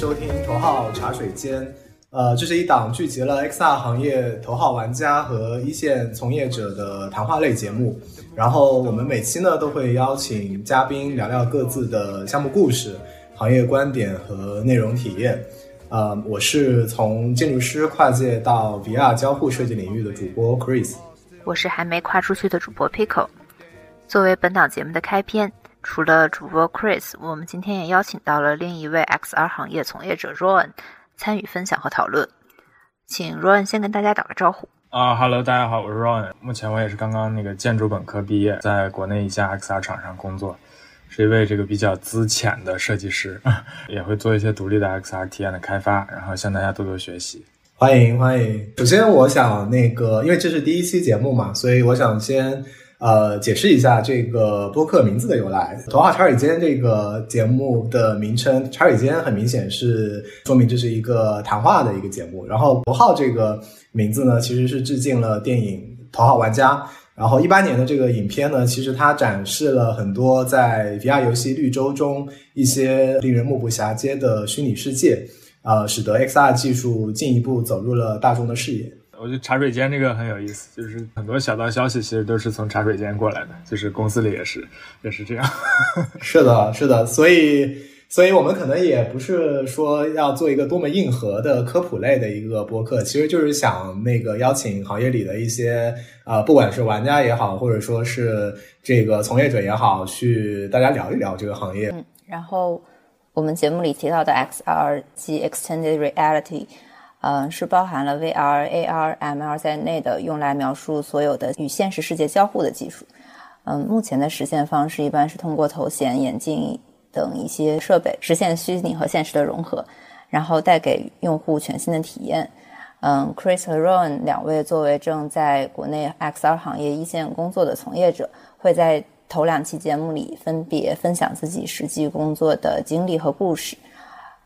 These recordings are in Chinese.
收听头号茶水间。呃，这是一档聚集了 XR 行业头号玩家和一线从业者的谈话类节目。然后我们每期呢都会邀请嘉宾聊聊各自的项目故事、行业观点和内容体验。呃，我是从建筑师跨界到 VR 交互设计领域的主播 Chris。我是还没跨出去的主播 Pico。作为本档节目的开篇，除了主播 Chris，我们今天也邀请到了另一位 XR 行业从业者 Rowan。参与分享和讨论，请 Ron 先跟大家打个招呼啊，Hello，大家好，我是 Ron，目前我也是刚刚那个建筑本科毕业，在国内一家 XR 厂商工作，是一位这个比较资浅的设计师，也会做一些独立的 XR 体验的开发，然后向大家多多学习，欢迎欢迎。首先，我想那个，因为这是第一期节目嘛，所以我想先。呃，解释一下这个播客名字的由来。头号茶水间这个节目的名称，茶水间很明显是说明这是一个谈话的一个节目。然后头号这个名字呢，其实是致敬了电影《头号玩家》。然后一八年的这个影片呢，其实它展示了很多在 VR 游戏绿洲中一些令人目不暇接的虚拟世界，呃，使得 XR 技术进一步走入了大众的视野。我觉得茶水间这个很有意思，就是很多小道消息其实都是从茶水间过来的，就是公司里也是也是这样。是的，是的，所以所以我们可能也不是说要做一个多么硬核的科普类的一个播客，其实就是想那个邀请行业里的一些啊，不管是玩家也好，或者说是这个从业者也好，去大家聊一聊这个行业。嗯，然后我们节目里提到的 XR 及 Extended Reality。嗯，是包含了 VR、AR、MR 在内的，用来描述所有的与现实世界交互的技术。嗯，目前的实现方式一般是通过头显、眼镜等一些设备，实现虚拟和现实的融合，然后带给用户全新的体验。嗯，Chris 和 Ron 两位作为正在国内 XR 行业一线工作的从业者，会在头两期节目里分别分享自己实际工作的经历和故事。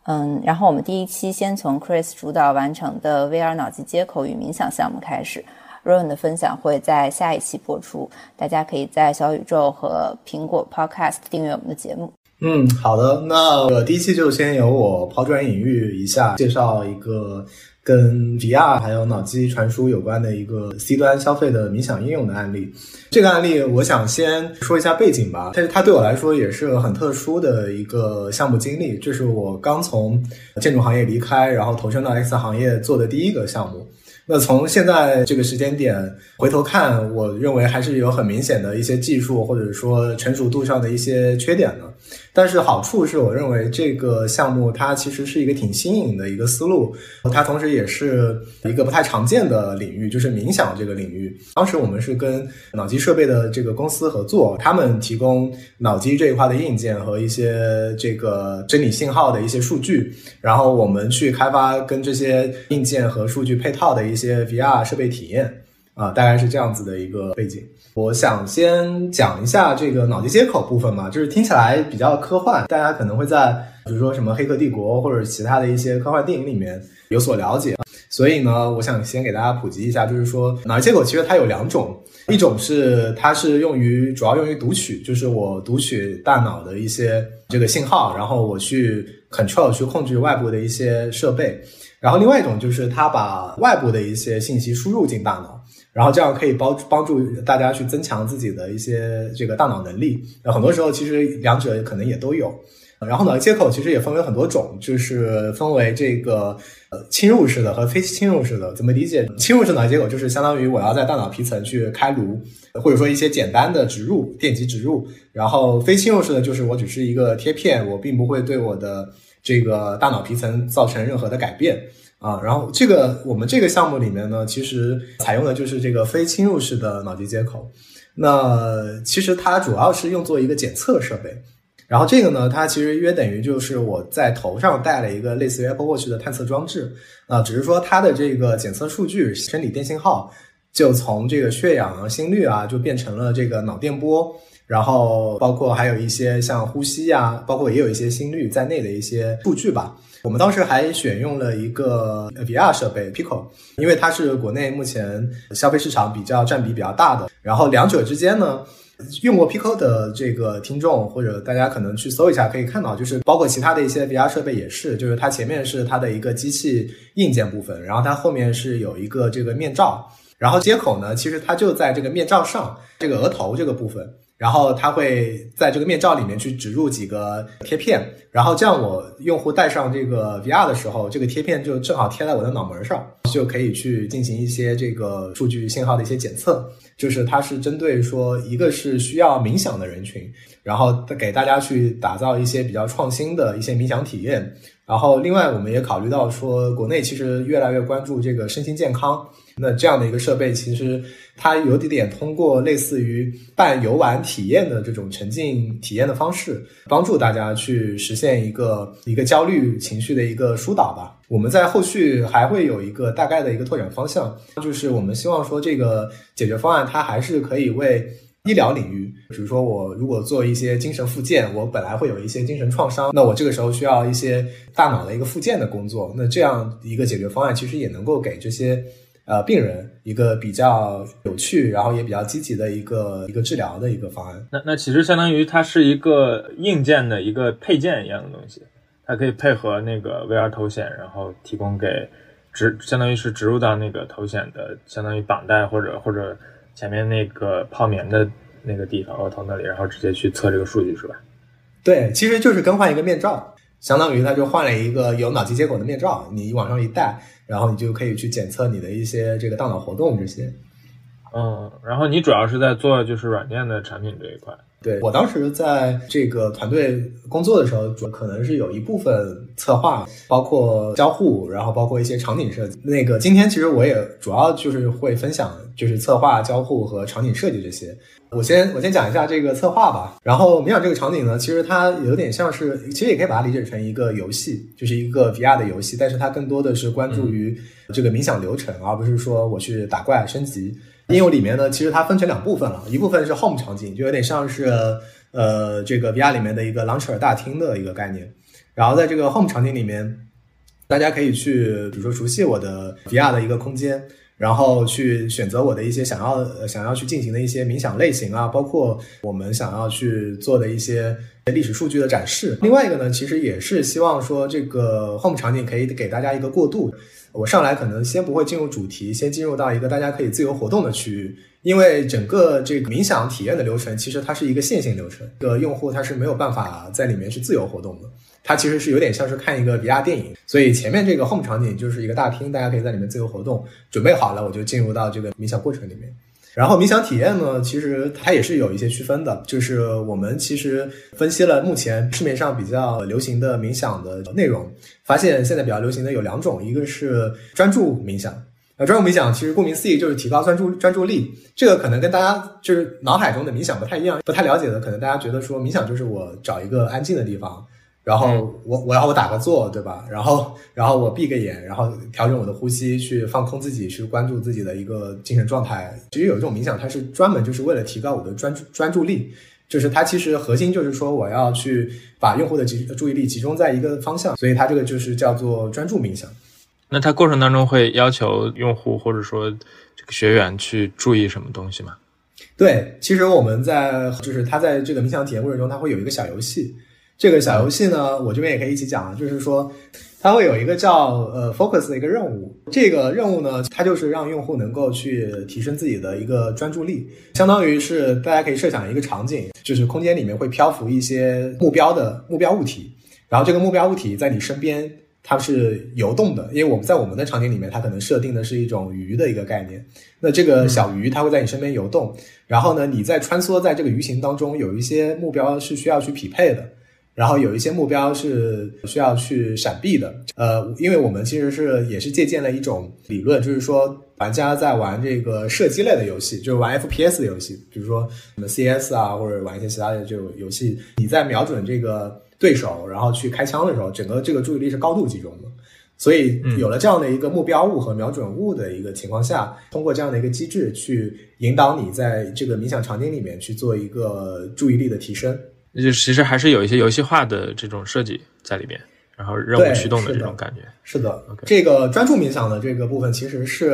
嗯，然后我们第一期先从 Chris 主导完成的 VR 脑机接口与冥想项目开始，Ron 的分享会在下一期播出，大家可以在小宇宙和苹果 Podcast 订阅我们的节目。嗯，好的，那第一期就先由我抛砖引玉一下，介绍一个。跟 VR 还有脑机传输有关的一个 C 端消费的冥想应用的案例，这个案例我想先说一下背景吧。但是它对我来说也是很特殊的一个项目经历，这是我刚从建筑行业离开，然后投身到 X 行业做的第一个项目。那从现在这个时间点回头看，我认为还是有很明显的一些技术或者说成熟度上的一些缺点的。但是好处是我认为这个项目它其实是一个挺新颖的一个思路，它同时也是一个不太常见的领域，就是冥想这个领域。当时我们是跟脑机设备的这个公司合作，他们提供脑机这一块的硬件和一些这个真理信号的一些数据，然后我们去开发跟这些硬件和数据配套的一些 VR 设备体验。啊，大概是这样子的一个背景。我想先讲一下这个脑机接口部分嘛，就是听起来比较科幻，大家可能会在比如说什么《黑客帝国》或者其他的一些科幻电影里面有所了解。所以呢，我想先给大家普及一下，就是说脑机接口其实它有两种，一种是它是用于主要用于读取，就是我读取大脑的一些这个信号，然后我去 control 去控制外部的一些设备。然后另外一种就是它把外部的一些信息输入进大脑。然后这样可以帮帮助大家去增强自己的一些这个大脑能力。很多时候其实两者可能也都有。然后呢，接口其实也分为很多种，就是分为这个呃侵入式的和非侵入式的。怎么理解？侵入式脑接口就是相当于我要在大脑皮层去开颅，或者说一些简单的植入电极植入。然后非侵入式的就是我只是一个贴片，我并不会对我的这个大脑皮层造成任何的改变。啊，然后这个我们这个项目里面呢，其实采用的就是这个非侵入式的脑机接口。那其实它主要是用作一个检测设备。然后这个呢，它其实约等于就是我在头上戴了一个类似于 Apple Watch 的探测装置。啊，只是说它的这个检测数据、生理电信号，就从这个血氧啊、心率啊，就变成了这个脑电波。然后包括还有一些像呼吸啊，包括也有一些心率在内的一些数据吧。我们当时还选用了一个 VR 设备 Pico，因为它是国内目前消费市场比较占比比较大的。然后两者之间呢，用过 Pico 的这个听众，或者大家可能去搜一下，可以看到，就是包括其他的一些 VR 设备也是，就是它前面是它的一个机器硬件部分，然后它后面是有一个这个面罩，然后接口呢，其实它就在这个面罩上，这个额头这个部分。然后它会在这个面罩里面去植入几个贴片，然后这样我用户戴上这个 VR 的时候，这个贴片就正好贴在我的脑门上，就可以去进行一些这个数据信号的一些检测。就是它是针对说一个是需要冥想的人群，然后给大家去打造一些比较创新的一些冥想体验。然后另外我们也考虑到说，国内其实越来越关注这个身心健康。那这样的一个设备，其实它有点点通过类似于办游玩体验的这种沉浸体验的方式，帮助大家去实现一个一个焦虑情绪的一个疏导吧。我们在后续还会有一个大概的一个拓展方向，就是我们希望说这个解决方案它还是可以为医疗领域，比如说我如果做一些精神复健，我本来会有一些精神创伤，那我这个时候需要一些大脑的一个复健的工作，那这样一个解决方案其实也能够给这些。呃，病人一个比较有趣，然后也比较积极的一个一个治疗的一个方案。那那其实相当于它是一个硬件的一个配件一样的东西，它可以配合那个 VR 头显，然后提供给植，相当于是植入到那个头显的，相当于绑带或者或者前面那个泡棉的那个地方额头那里，然后直接去测这个数据是吧？对，其实就是更换一个面罩，相当于它就换了一个有脑机接口的面罩，你往上一戴。然后你就可以去检测你的一些这个大脑活动这些，嗯，然后你主要是在做就是软件的产品这一块。对我当时在这个团队工作的时候，主可能是有一部分策划，包括交互，然后包括一些场景设计。那个今天其实我也主要就是会分享，就是策划、交互和场景设计这些。我先我先讲一下这个策划吧。然后冥想这个场景呢，其实它有点像是，其实也可以把它理解成一个游戏，就是一个 VR 的游戏，但是它更多的是关注于这个冥想流程，而不是说我去打怪升级。应用里面呢，其实它分成两部分了，一部分是 Home 场景，就有点像是呃这个 VR 里面的一个 launcher 大厅的一个概念。然后在这个 Home 场景里面，大家可以去，比如说熟悉我的 VR 的一个空间，然后去选择我的一些想要想要去进行的一些冥想类型啊，包括我们想要去做的一些历史数据的展示。另外一个呢，其实也是希望说这个 Home 场景可以给大家一个过渡。我上来可能先不会进入主题，先进入到一个大家可以自由活动的区域，因为整个这个冥想体验的流程其实它是一个线性流程，个用户他是没有办法在里面去自由活动的，它其实是有点像是看一个 VR 电影，所以前面这个 home 场景就是一个大厅，大家可以在里面自由活动，准备好了我就进入到这个冥想过程里面。然后冥想体验呢，其实它也是有一些区分的，就是我们其实分析了目前市面上比较流行的冥想的内容，发现现在比较流行的有两种，一个是专注冥想，那专注冥想其实顾名思义就是提高专注专注力，这个可能跟大家就是脑海中的冥想不太一样，不太了解的可能大家觉得说冥想就是我找一个安静的地方。然后我我要我打个坐，对吧？然后然后我闭个眼，然后调整我的呼吸，去放空自己，去关注自己的一个精神状态。其实有一种冥想，它是专门就是为了提高我的专注专注力，就是它其实核心就是说我要去把用户的集注意力集中在一个方向，所以它这个就是叫做专注冥想。那它过程当中会要求用户或者说这个学员去注意什么东西吗？对，其实我们在就是他在这个冥想体验过程中，他会有一个小游戏。这个小游戏呢，我这边也可以一起讲，就是说，它会有一个叫呃 focus 的一个任务。这个任务呢，它就是让用户能够去提升自己的一个专注力，相当于是大家可以设想一个场景，就是空间里面会漂浮一些目标的目标物体，然后这个目标物体在你身边它是游动的，因为我们在我们的场景里面，它可能设定的是一种鱼的一个概念。那这个小鱼它会在你身边游动，然后呢，你在穿梭在这个鱼形当中，有一些目标是需要去匹配的。然后有一些目标是需要去闪避的，呃，因为我们其实是也是借鉴了一种理论，就是说玩家在玩这个射击类的游戏，就是玩 FPS 的游戏，比如说什么 CS 啊，或者玩一些其他的这种游戏，你在瞄准这个对手，然后去开枪的时候，整个这个注意力是高度集中的。所以有了这样的一个目标物和瞄准物的一个情况下，通过这样的一个机制去引导你在这个冥想场景里面去做一个注意力的提升。那就其实还是有一些游戏化的这种设计在里边。然后任务驱动的这种感觉。是的，这个专注冥想的这个部分其实是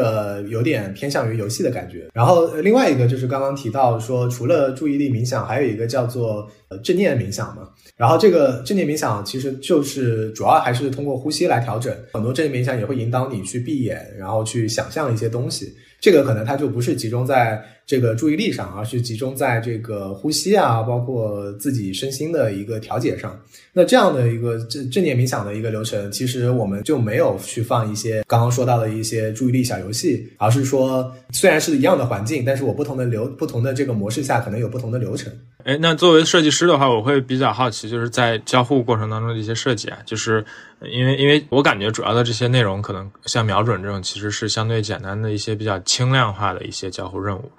有点偏向于游戏的感觉。然后另外一个就是刚刚提到说，除了注意力冥想，还有一个叫做正念冥想嘛。然后这个正念冥想其实就是主要还是通过呼吸来调整。很多正念冥想也会引导你去闭眼，然后去想象一些东西。这个可能它就不是集中在这个注意力上，而是集中在这个呼吸啊，包括自己身心的一个调节上。那这样的一个正正念冥想的一个流程，其实我们就没有去放一些刚刚说到的一些注意力小游戏，而是说虽然是一样的环境，但是我不同的流不同的这个模式下，可能有不同的流程。哎，那作为设计师的话，我会比较好奇，就是在交互过程当中的一些设计啊，就是因为因为我感觉主要的这些内容，可能像瞄准这种，其实是相对简单的一些比较轻量化的一些交互任务。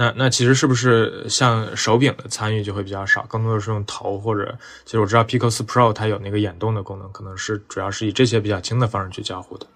那那其实是不是像手柄的参与就会比较少，更多的是用头或者，其实我知道 Pico 4 Pro 它有那个眼动的功能，可能是主要是以这些比较轻的方式去交互的。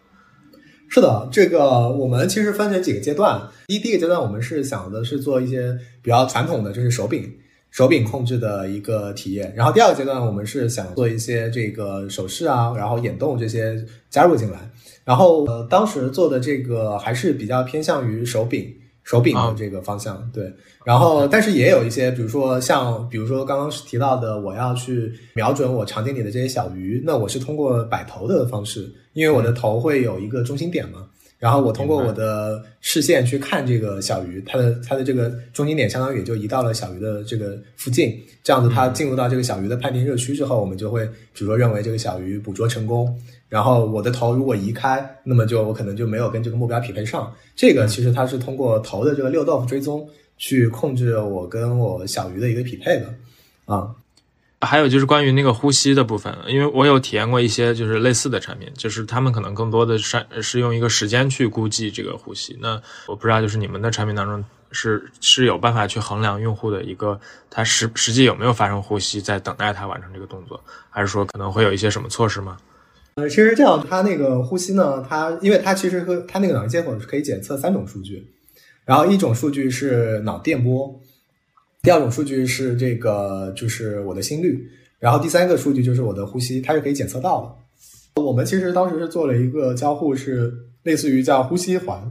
是的，这个我们其实分成几个阶段，第第一个阶段我们是想的是做一些比较传统的，就是手柄。手柄控制的一个体验，然后第二个阶段我们是想做一些这个手势啊，然后眼动这些加入进来，然后呃当时做的这个还是比较偏向于手柄手柄的这个方向，对，然后但是也有一些，比如说像比如说刚刚提到的，我要去瞄准我场景里的这些小鱼，那我是通过摆头的方式，因为我的头会有一个中心点嘛。然后我通过我的视线去看这个小鱼，它的它的这个中心点相当于也就移到了小鱼的这个附近，这样子它进入到这个小鱼的判定热区之后，我们就会比如说认为这个小鱼捕捉成功。然后我的头如果移开，那么就我可能就没有跟这个目标匹配上。这个其实它是通过头的这个六豆腐追踪去控制我跟我小鱼的一个匹配的啊。还有就是关于那个呼吸的部分，因为我有体验过一些就是类似的产品，就是他们可能更多的是是用一个时间去估计这个呼吸。那我不知道，就是你们的产品当中是是有办法去衡量用户的一个他实实际有没有发生呼吸，在等待他完成这个动作，还是说可能会有一些什么措施吗？呃，其实这样，它那个呼吸呢，它因为它其实和它那个脑机接口是可以检测三种数据，然后一种数据是脑电波。第二种数据是这个，就是我的心率，然后第三个数据就是我的呼吸，它是可以检测到的。我们其实当时是做了一个交互，是类似于叫呼吸环。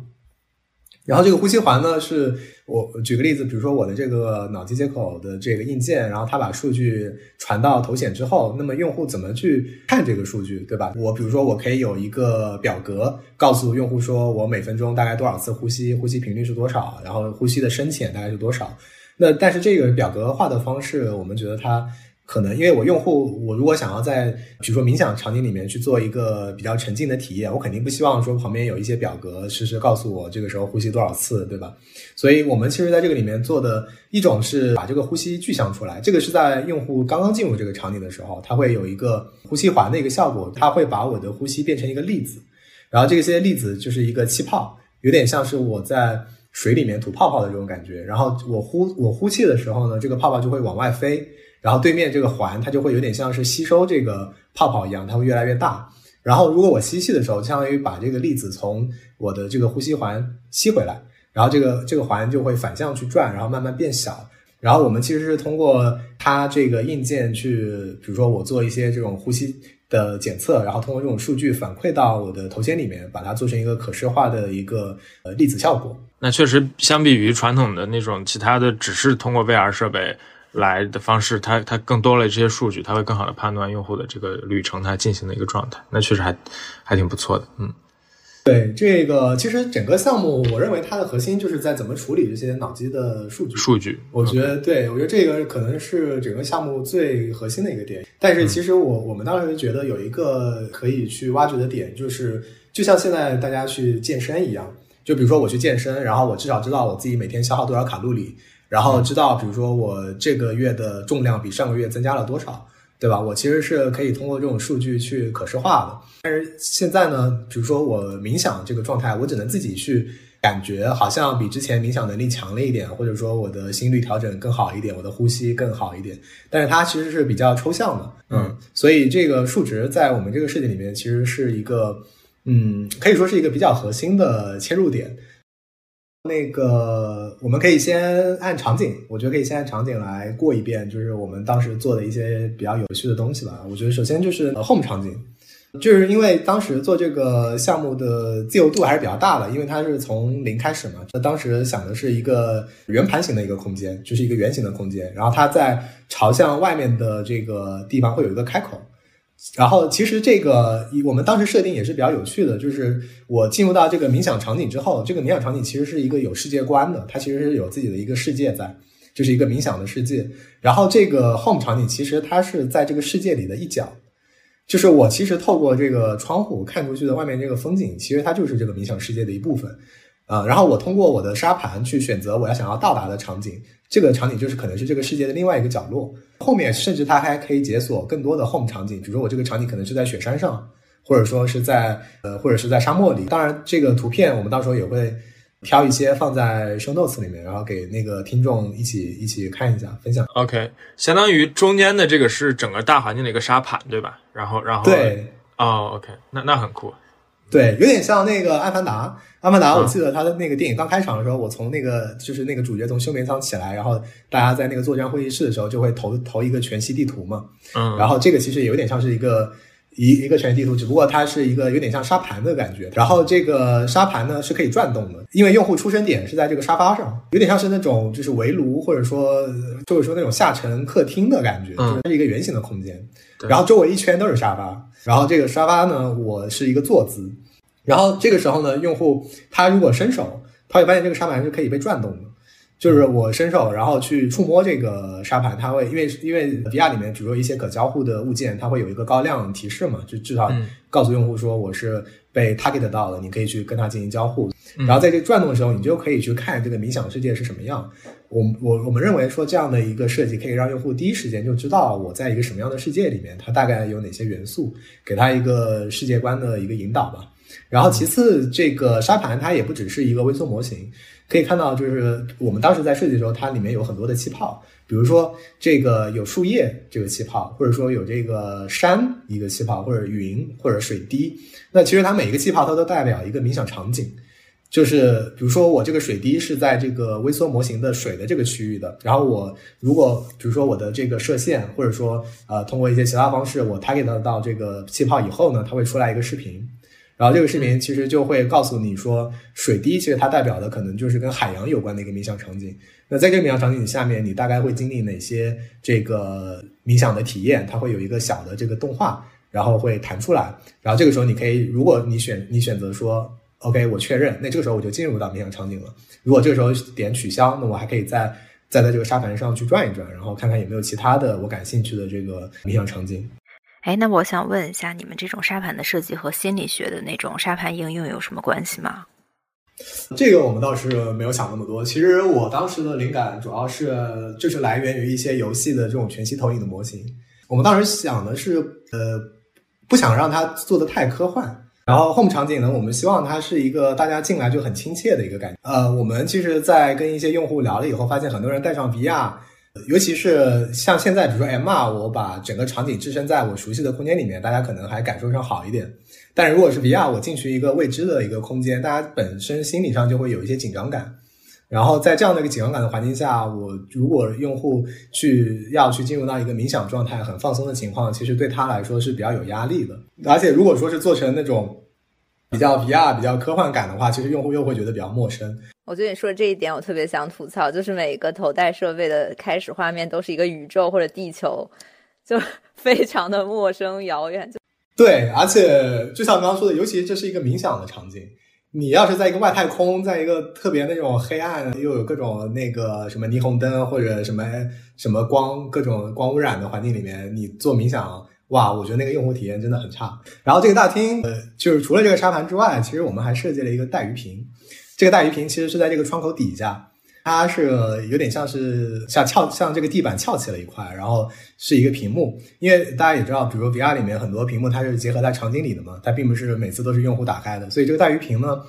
然后这个呼吸环呢，是我举个例子，比如说我的这个脑机接口的这个硬件，然后它把数据传到头显之后，那么用户怎么去看这个数据，对吧？我比如说我可以有一个表格，告诉用户说我每分钟大概多少次呼吸，呼吸频率是多少，然后呼吸的深浅大概是多少。那但是这个表格化的方式，我们觉得它可能，因为我用户我如果想要在比如说冥想场景里面去做一个比较沉浸的体验，我肯定不希望说旁边有一些表格实时告诉我这个时候呼吸多少次，对吧？所以我们其实在这个里面做的一种是把这个呼吸具象出来，这个是在用户刚刚进入这个场景的时候，它会有一个呼吸环的一个效果，它会把我的呼吸变成一个粒子，然后这些粒子就是一个气泡，有点像是我在。水里面吐泡泡的这种感觉，然后我呼我呼气的时候呢，这个泡泡就会往外飞，然后对面这个环它就会有点像是吸收这个泡泡一样，它会越来越大。然后如果我吸气的时候，相当于把这个粒子从我的这个呼吸环吸回来，然后这个这个环就会反向去转，然后慢慢变小。然后我们其实是通过它这个硬件去，比如说我做一些这种呼吸。的检测，然后通过这种数据反馈到我的头显里面，把它做成一个可视化的一个呃粒子效果。那确实，相比于传统的那种其他的，只是通过 VR 设备来的方式，它它更多了这些数据，它会更好的判断用户的这个旅程它进行的一个状态。那确实还还挺不错的，嗯。对这个，其实整个项目，我认为它的核心就是在怎么处理这些脑机的数据。数据，我觉得，对我觉得这个可能是整个项目最核心的一个点。但是，其实我我们当时觉得有一个可以去挖掘的点，就是就像现在大家去健身一样，就比如说我去健身，然后我至少知道我自己每天消耗多少卡路里，然后知道比如说我这个月的重量比上个月增加了多少。对吧？我其实是可以通过这种数据去可视化的。但是现在呢，比如说我冥想这个状态，我只能自己去感觉，好像比之前冥想能力强了一点，或者说我的心率调整更好一点，我的呼吸更好一点。但是它其实是比较抽象的，嗯。所以这个数值在我们这个设计里面，其实是一个，嗯，可以说是一个比较核心的切入点。那个，我们可以先按场景，我觉得可以先按场景来过一遍，就是我们当时做的一些比较有趣的东西吧。我觉得首先就是 home 场景，就是因为当时做这个项目的自由度还是比较大的，因为它是从零开始嘛。那当时想的是一个圆盘形的一个空间，就是一个圆形的空间，然后它在朝向外面的这个地方会有一个开口。然后其实这个我们当时设定也是比较有趣的，就是我进入到这个冥想场景之后，这个冥想场景其实是一个有世界观的，它其实是有自己的一个世界在，就是一个冥想的世界。然后这个 home 场景其实它是在这个世界里的一角，就是我其实透过这个窗户看出去的外面这个风景，其实它就是这个冥想世界的一部分。啊，然后我通过我的沙盘去选择我要想要到达的场景，这个场景就是可能是这个世界的另外一个角落。后面甚至它还可以解锁更多的 home 场景，比如说我这个场景可能是在雪山上，或者说是在呃或者是在沙漠里。当然，这个图片我们到时候也会挑一些放在 show notes 里面，然后给那个听众一起一起看一下分享。OK，相当于中间的这个是整个大环境的一个沙盘，对吧？然后，然后对哦，OK，那那很酷。对，有点像那个《阿凡达》。《阿凡达》，嗯我记得他的那个电影刚开场的时候，我从那个就是那个主角从休眠舱起来，然后大家在那个作战会议室的时候，就会投投一个全息地图嘛。嗯，然后这个其实也有点像是一个一一个全息地图，只不过它是一个有点像沙盘的感觉。然后这个沙盘呢是可以转动的，因为用户出生点是在这个沙发上，有点像是那种就是围炉或者说就是说那种下沉客厅的感觉，嗯就是它是一个圆形的空间。对然后周围一圈都是沙发，然后这个沙发呢，我是一个坐姿。然后这个时候呢，用户他如果伸手，他会发现这个沙盘是可以被转动的。就是我伸手，然后去触摸这个沙盘，它会因为因为 VR 里面，比如说一些可交互的物件，它会有一个高亮提示嘛，就至少嗯告诉用户说我是被 target 到了，你可以去跟它进行交互。嗯然后在这转动的时候，你就可以去看这个冥想世界是什么样。我我我们认为说这样的一个设计可以让用户第一时间就知道我在一个什么样的世界里面，它大概有哪些元素，给他一个世界观的一个引导吧。然后其次，这个沙盘它也不只是一个微缩模型，可以看到就是我们当时在设计的时候，它里面有很多的气泡，比如说这个有树叶这个气泡，或者说有这个山一个气泡，或者云或者水滴。那其实它每一个气泡它都代表一个冥想场景。就是比如说我这个水滴是在这个微缩模型的水的这个区域的，然后我如果比如说我的这个射线，或者说呃通过一些其他方式我 target 到这个气泡以后呢，它会出来一个视频，然后这个视频其实就会告诉你说，水滴其实它代表的可能就是跟海洋有关的一个冥想场景。那在这个冥想场景下面，你大概会经历哪些这个冥想的体验？它会有一个小的这个动画，然后会弹出来，然后这个时候你可以，如果你选你选择说 OK 我确认，那这个时候我就进入到冥想场景了。如果这个时候点取消，那我还可以再再在这个沙盘上去转一转，然后看看有没有其他的我感兴趣的这个冥想场景。哎，那我想问一下，你们这种沙盘的设计和心理学的那种沙盘应用有什么关系吗？这个我们倒是没有想那么多。其实我当时的灵感主要是就是来源于一些游戏的这种全息投影的模型。我们当时想的是，呃，不想让它做的太科幻。然后 home 场景呢，我们希望它是一个大家进来就很亲切的一个感觉。呃，我们其实，在跟一些用户聊了以后，发现很多人带上 VR，尤其是像现在，比如说 MR，我把整个场景置身在我熟悉的空间里面，大家可能还感受上好一点。但如果是 VR，我进去一个未知的一个空间，大家本身心理上就会有一些紧张感。然后在这样的一个紧张感的环境下，我如果用户去要去进入到一个冥想状态、很放松的情况，其实对他来说是比较有压力的。而且如果说是做成那种比较 VR、比较科幻感的话，其实用户又会觉得比较陌生。我觉得你说的这一点，我特别想吐槽，就是每一个头戴设备的开始画面都是一个宇宙或者地球，就 非常的陌生遥远。就对，而且就像刚刚说的，尤其这是一个冥想的场景。你要是在一个外太空，在一个特别那种黑暗，又有各种那个什么霓虹灯或者什么什么光各种光污染的环境里面，你做冥想，哇，我觉得那个用户体验真的很差。然后这个大厅，呃，就是除了这个沙盘之外，其实我们还设计了一个带鱼屏。这个大鱼屏其实是在这个窗口底下，它是有点像是像翘像这个地板翘起了一块，然后是一个屏幕。因为大家也知道，比如 VR 里面很多屏幕它是结合在场景里的嘛，它并不是每次都是用户打开的，所以这个大鱼屏呢，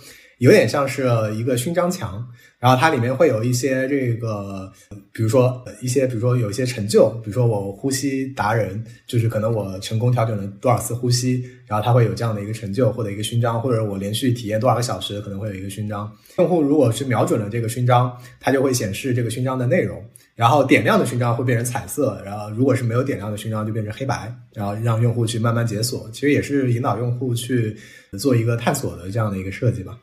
有点像是一个勋章墙。然后它里面会有一些这个，比如说一些，比如说有一些成就，比如说我呼吸达人，就是可能我成功调整了多少次呼吸，然后它会有这样的一个成就或者一个勋章，或者我连续体验多少个小时，可能会有一个勋章。用户如果是瞄准了这个勋章，它就会显示这个勋章的内容。然后点亮的勋章会变成彩色，然后如果是没有点亮的勋章就变成黑白，然后让用户去慢慢解锁。其实也是引导用户去做一个探索的这样的一个设计吧。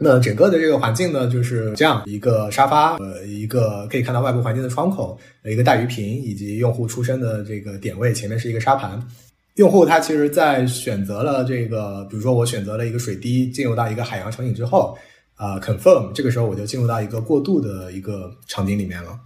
那整个的这个环境呢，就是这样一个沙发，呃，一个可以看到外部环境的窗口，一个大鱼屏，以及用户出生的这个点位，前面是一个沙盘。用户他其实，在选择了这个，比如说我选择了一个水滴，进入到一个海洋场景之后，啊，confirm，这个时候我就进入到一个过渡的一个场景里面了。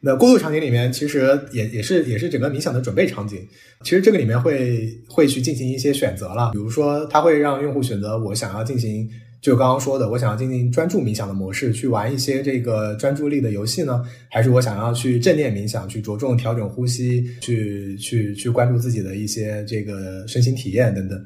那过渡场景里面，其实也也是也是整个冥想的准备场景。其实这个里面会会去进行一些选择了，比如说，它会让用户选择我想要进行。就刚刚说的，我想要进行专注冥想的模式，去玩一些这个专注力的游戏呢，还是我想要去正念冥想，去着重调整呼吸，去去去关注自己的一些这个身心体验等等。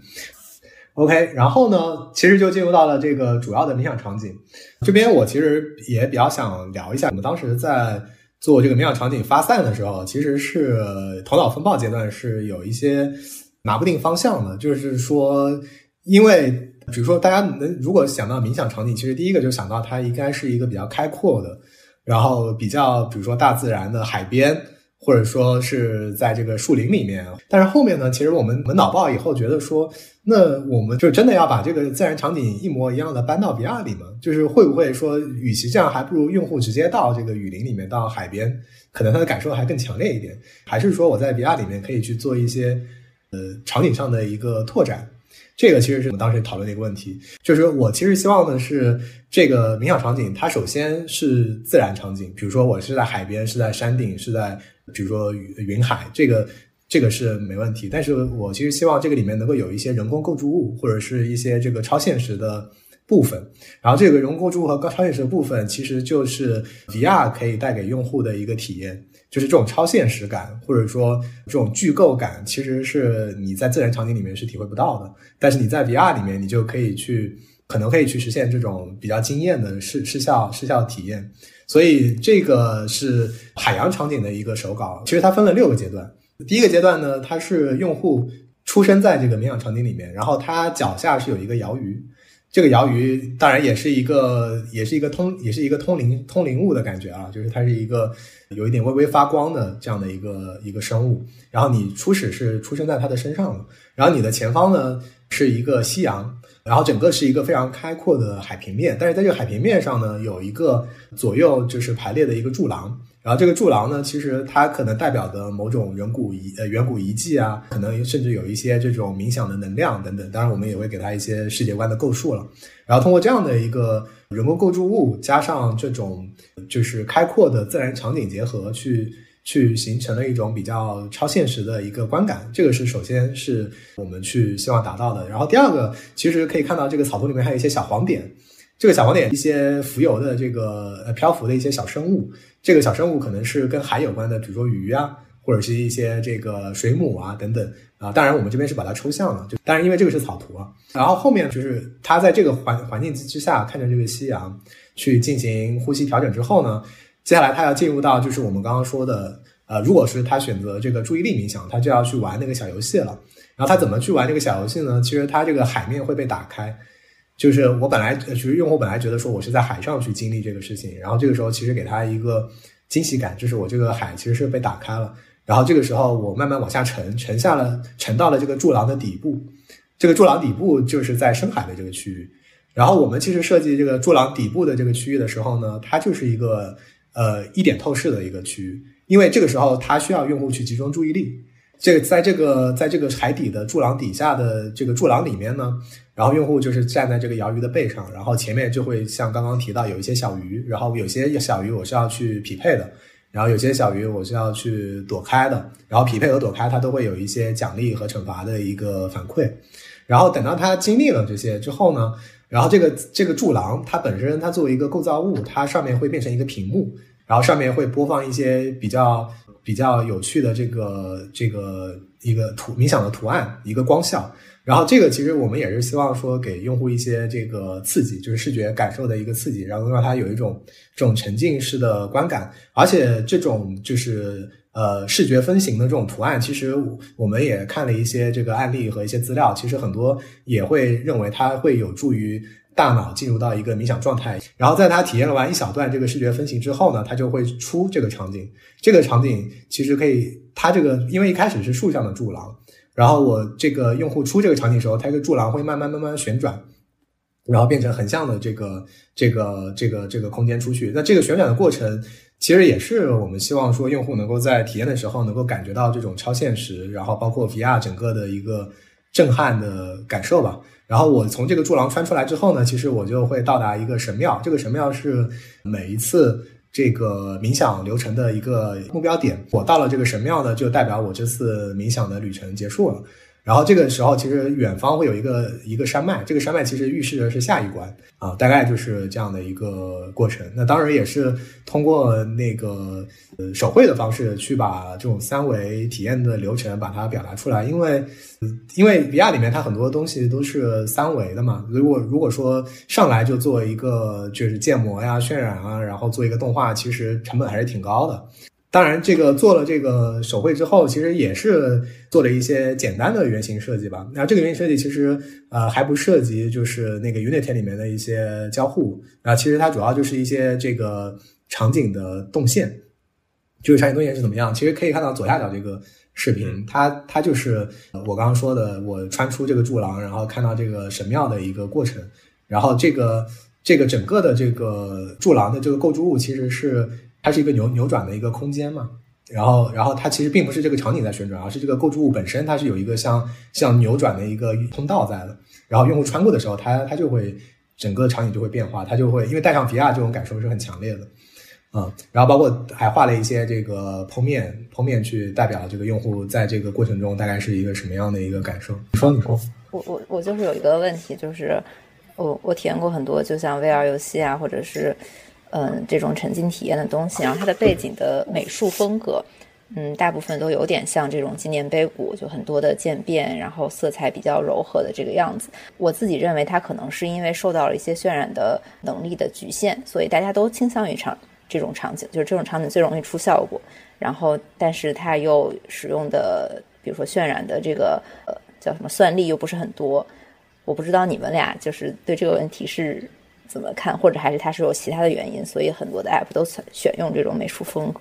OK，然后呢，其实就进入到了这个主要的冥想场景。这边我其实也比较想聊一下，我们当时在做这个冥想场景发散的时候，其实是头脑风暴阶段是有一些拿不定方向的，就是说，因为。比如说，大家能如果想到冥想场景，其实第一个就想到它应该是一个比较开阔的，然后比较比如说大自然的海边，或者说是在这个树林里面。但是后面呢，其实我们我们脑爆以后觉得说，那我们就真的要把这个自然场景一模一样的搬到 VR 里吗？就是会不会说，与其这样，还不如用户直接到这个雨林里面，到海边，可能他的感受还更强烈一点。还是说我在 VR 里面可以去做一些呃场景上的一个拓展？这个其实是我们当时讨论的一个问题，就是我其实希望的是这个冥想场景，它首先是自然场景，比如说我是在海边，是在山顶，是在比如说云海，这个这个是没问题。但是我其实希望这个里面能够有一些人工构筑物，或者是一些这个超现实的部分。然后这个人工构筑物和高超现实的部分，其实就是 VR 可以带给用户的一个体验。就是这种超现实感，或者说这种巨构感，其实是你在自然场景里面是体会不到的。但是你在 VR 里面，你就可以去，可能可以去实现这种比较惊艳的视视效视效体验。所以这个是海洋场景的一个手稿。其实它分了六个阶段。第一个阶段呢，它是用户出生在这个冥想场景里面，然后他脚下是有一个摇鱼。这个摇鱼当然也是一个，也是一个通，也是一个通灵通灵物的感觉啊，就是它是一个有一点微微发光的这样的一个一个生物。然后你初始是出生在它的身上的，然后你的前方呢是一个夕阳，然后整个是一个非常开阔的海平面，但是在这个海平面上呢有一个左右就是排列的一个柱廊。然后这个柱廊呢，其实它可能代表的某种远古遗呃远古遗迹啊，可能甚至有一些这种冥想的能量等等。当然，我们也会给它一些世界观的构树了。然后通过这样的一个人工构筑物，加上这种就是开阔的自然场景结合，去去形成了一种比较超现实的一个观感。这个是首先是我们去希望达到的。然后第二个，其实可以看到这个草图里面还有一些小黄点。这个小黄点，一些浮游的这个呃漂浮的一些小生物，这个小生物可能是跟海有关的，比如说鱼啊，或者是一些这个水母啊等等啊。当然，我们这边是把它抽象了，就当然因为这个是草图啊。然后后面就是它在这个环环境之下，看着这个夕阳去进行呼吸调整之后呢，接下来它要进入到就是我们刚刚说的呃，如果是他选择这个注意力冥想，他就要去玩那个小游戏了。然后他怎么去玩这个小游戏呢？其实它这个海面会被打开。就是我本来其实用户本来觉得说我是在海上去经历这个事情，然后这个时候其实给他一个惊喜感，就是我这个海其实是被打开了，然后这个时候我慢慢往下沉，沉下了，沉到了这个柱廊的底部，这个柱廊底部就是在深海的这个区域，然后我们其实设计这个柱廊底部的这个区域的时候呢，它就是一个呃一点透视的一个区域，因为这个时候它需要用户去集中注意力。这个在这个在这个海底的柱廊底下的这个柱廊里面呢，然后用户就是站在这个摇鱼的背上，然后前面就会像刚刚提到有一些小鱼，然后有些小鱼我是要去匹配的，然后有些小鱼我是要去躲开的，然后匹配和躲开它都会有一些奖励和惩罚的一个反馈，然后等到它经历了这些之后呢，然后这个这个柱廊它本身它作为一个构造物，它上面会变成一个屏幕，然后上面会播放一些比较。比较有趣的这个这个一个图冥想的图案，一个光效，然后这个其实我们也是希望说给用户一些这个刺激，就是视觉感受的一个刺激，然后让他有一种这种沉浸式的观感，而且这种就是呃视觉分形的这种图案，其实我们也看了一些这个案例和一些资料，其实很多也会认为它会有助于。大脑进入到一个冥想状态，然后在他体验了完一小段这个视觉分型之后呢，他就会出这个场景。这个场景其实可以，它这个因为一开始是竖向的柱廊，然后我这个用户出这个场景的时候，它这个柱廊会慢慢慢慢旋转，然后变成横向的这个这个这个这个空间出去。那这个旋转的过程，其实也是我们希望说用户能够在体验的时候能够感觉到这种超现实，然后包括 VR 整个的一个震撼的感受吧。然后我从这个柱廊穿出来之后呢，其实我就会到达一个神庙。这个神庙是每一次这个冥想流程的一个目标点。我到了这个神庙呢，就代表我这次冥想的旅程结束了。然后这个时候，其实远方会有一个一个山脉，这个山脉其实预示的是下一关啊，大概就是这样的一个过程。那当然也是通过那个呃手绘的方式去把这种三维体验的流程把它表达出来，因为因为 VR 里面它很多东西都是三维的嘛。如果如果说上来就做一个就是建模呀、渲染啊，然后做一个动画，其实成本还是挺高的。当然，这个做了这个手绘之后，其实也是做了一些简单的原型设计吧。那这个原型设计其实呃还不涉及就是那个 Unity 里面的一些交互啊，其实它主要就是一些这个场景的动线。就是场景动线是怎么样？其实可以看到左下角这个视频，它它就是我刚刚说的，我穿出这个柱廊，然后看到这个神庙的一个过程。然后这个这个整个的这个柱廊的这个构筑物其实是。它是一个扭扭转的一个空间嘛，然后，然后它其实并不是这个场景在旋转，而是这个构筑物本身，它是有一个像像扭转的一个通道在的。然后用户穿过的时候，它它就会整个场景就会变化，它就会因为戴上 VR 这种感受是很强烈的，嗯。然后包括还画了一些这个剖面，剖面去代表这个用户在这个过程中大概是一个什么样的一个感受。你说，你说，我我我就是有一个问题，就是我我体验过很多，就像 VR 游戏啊，或者是。嗯，这种沉浸体验的东西，然后它的背景的美术风格，嗯，大部分都有点像这种纪念碑谷，就很多的渐变，然后色彩比较柔和的这个样子。我自己认为它可能是因为受到了一些渲染的能力的局限，所以大家都倾向于场这种场景，就是这种场景最容易出效果。然后，但是它又使用的，比如说渲染的这个呃叫什么算力又不是很多。我不知道你们俩就是对这个问题是。怎么看？或者还是它是有其他的原因，所以很多的 app 都选选用这种美术风格。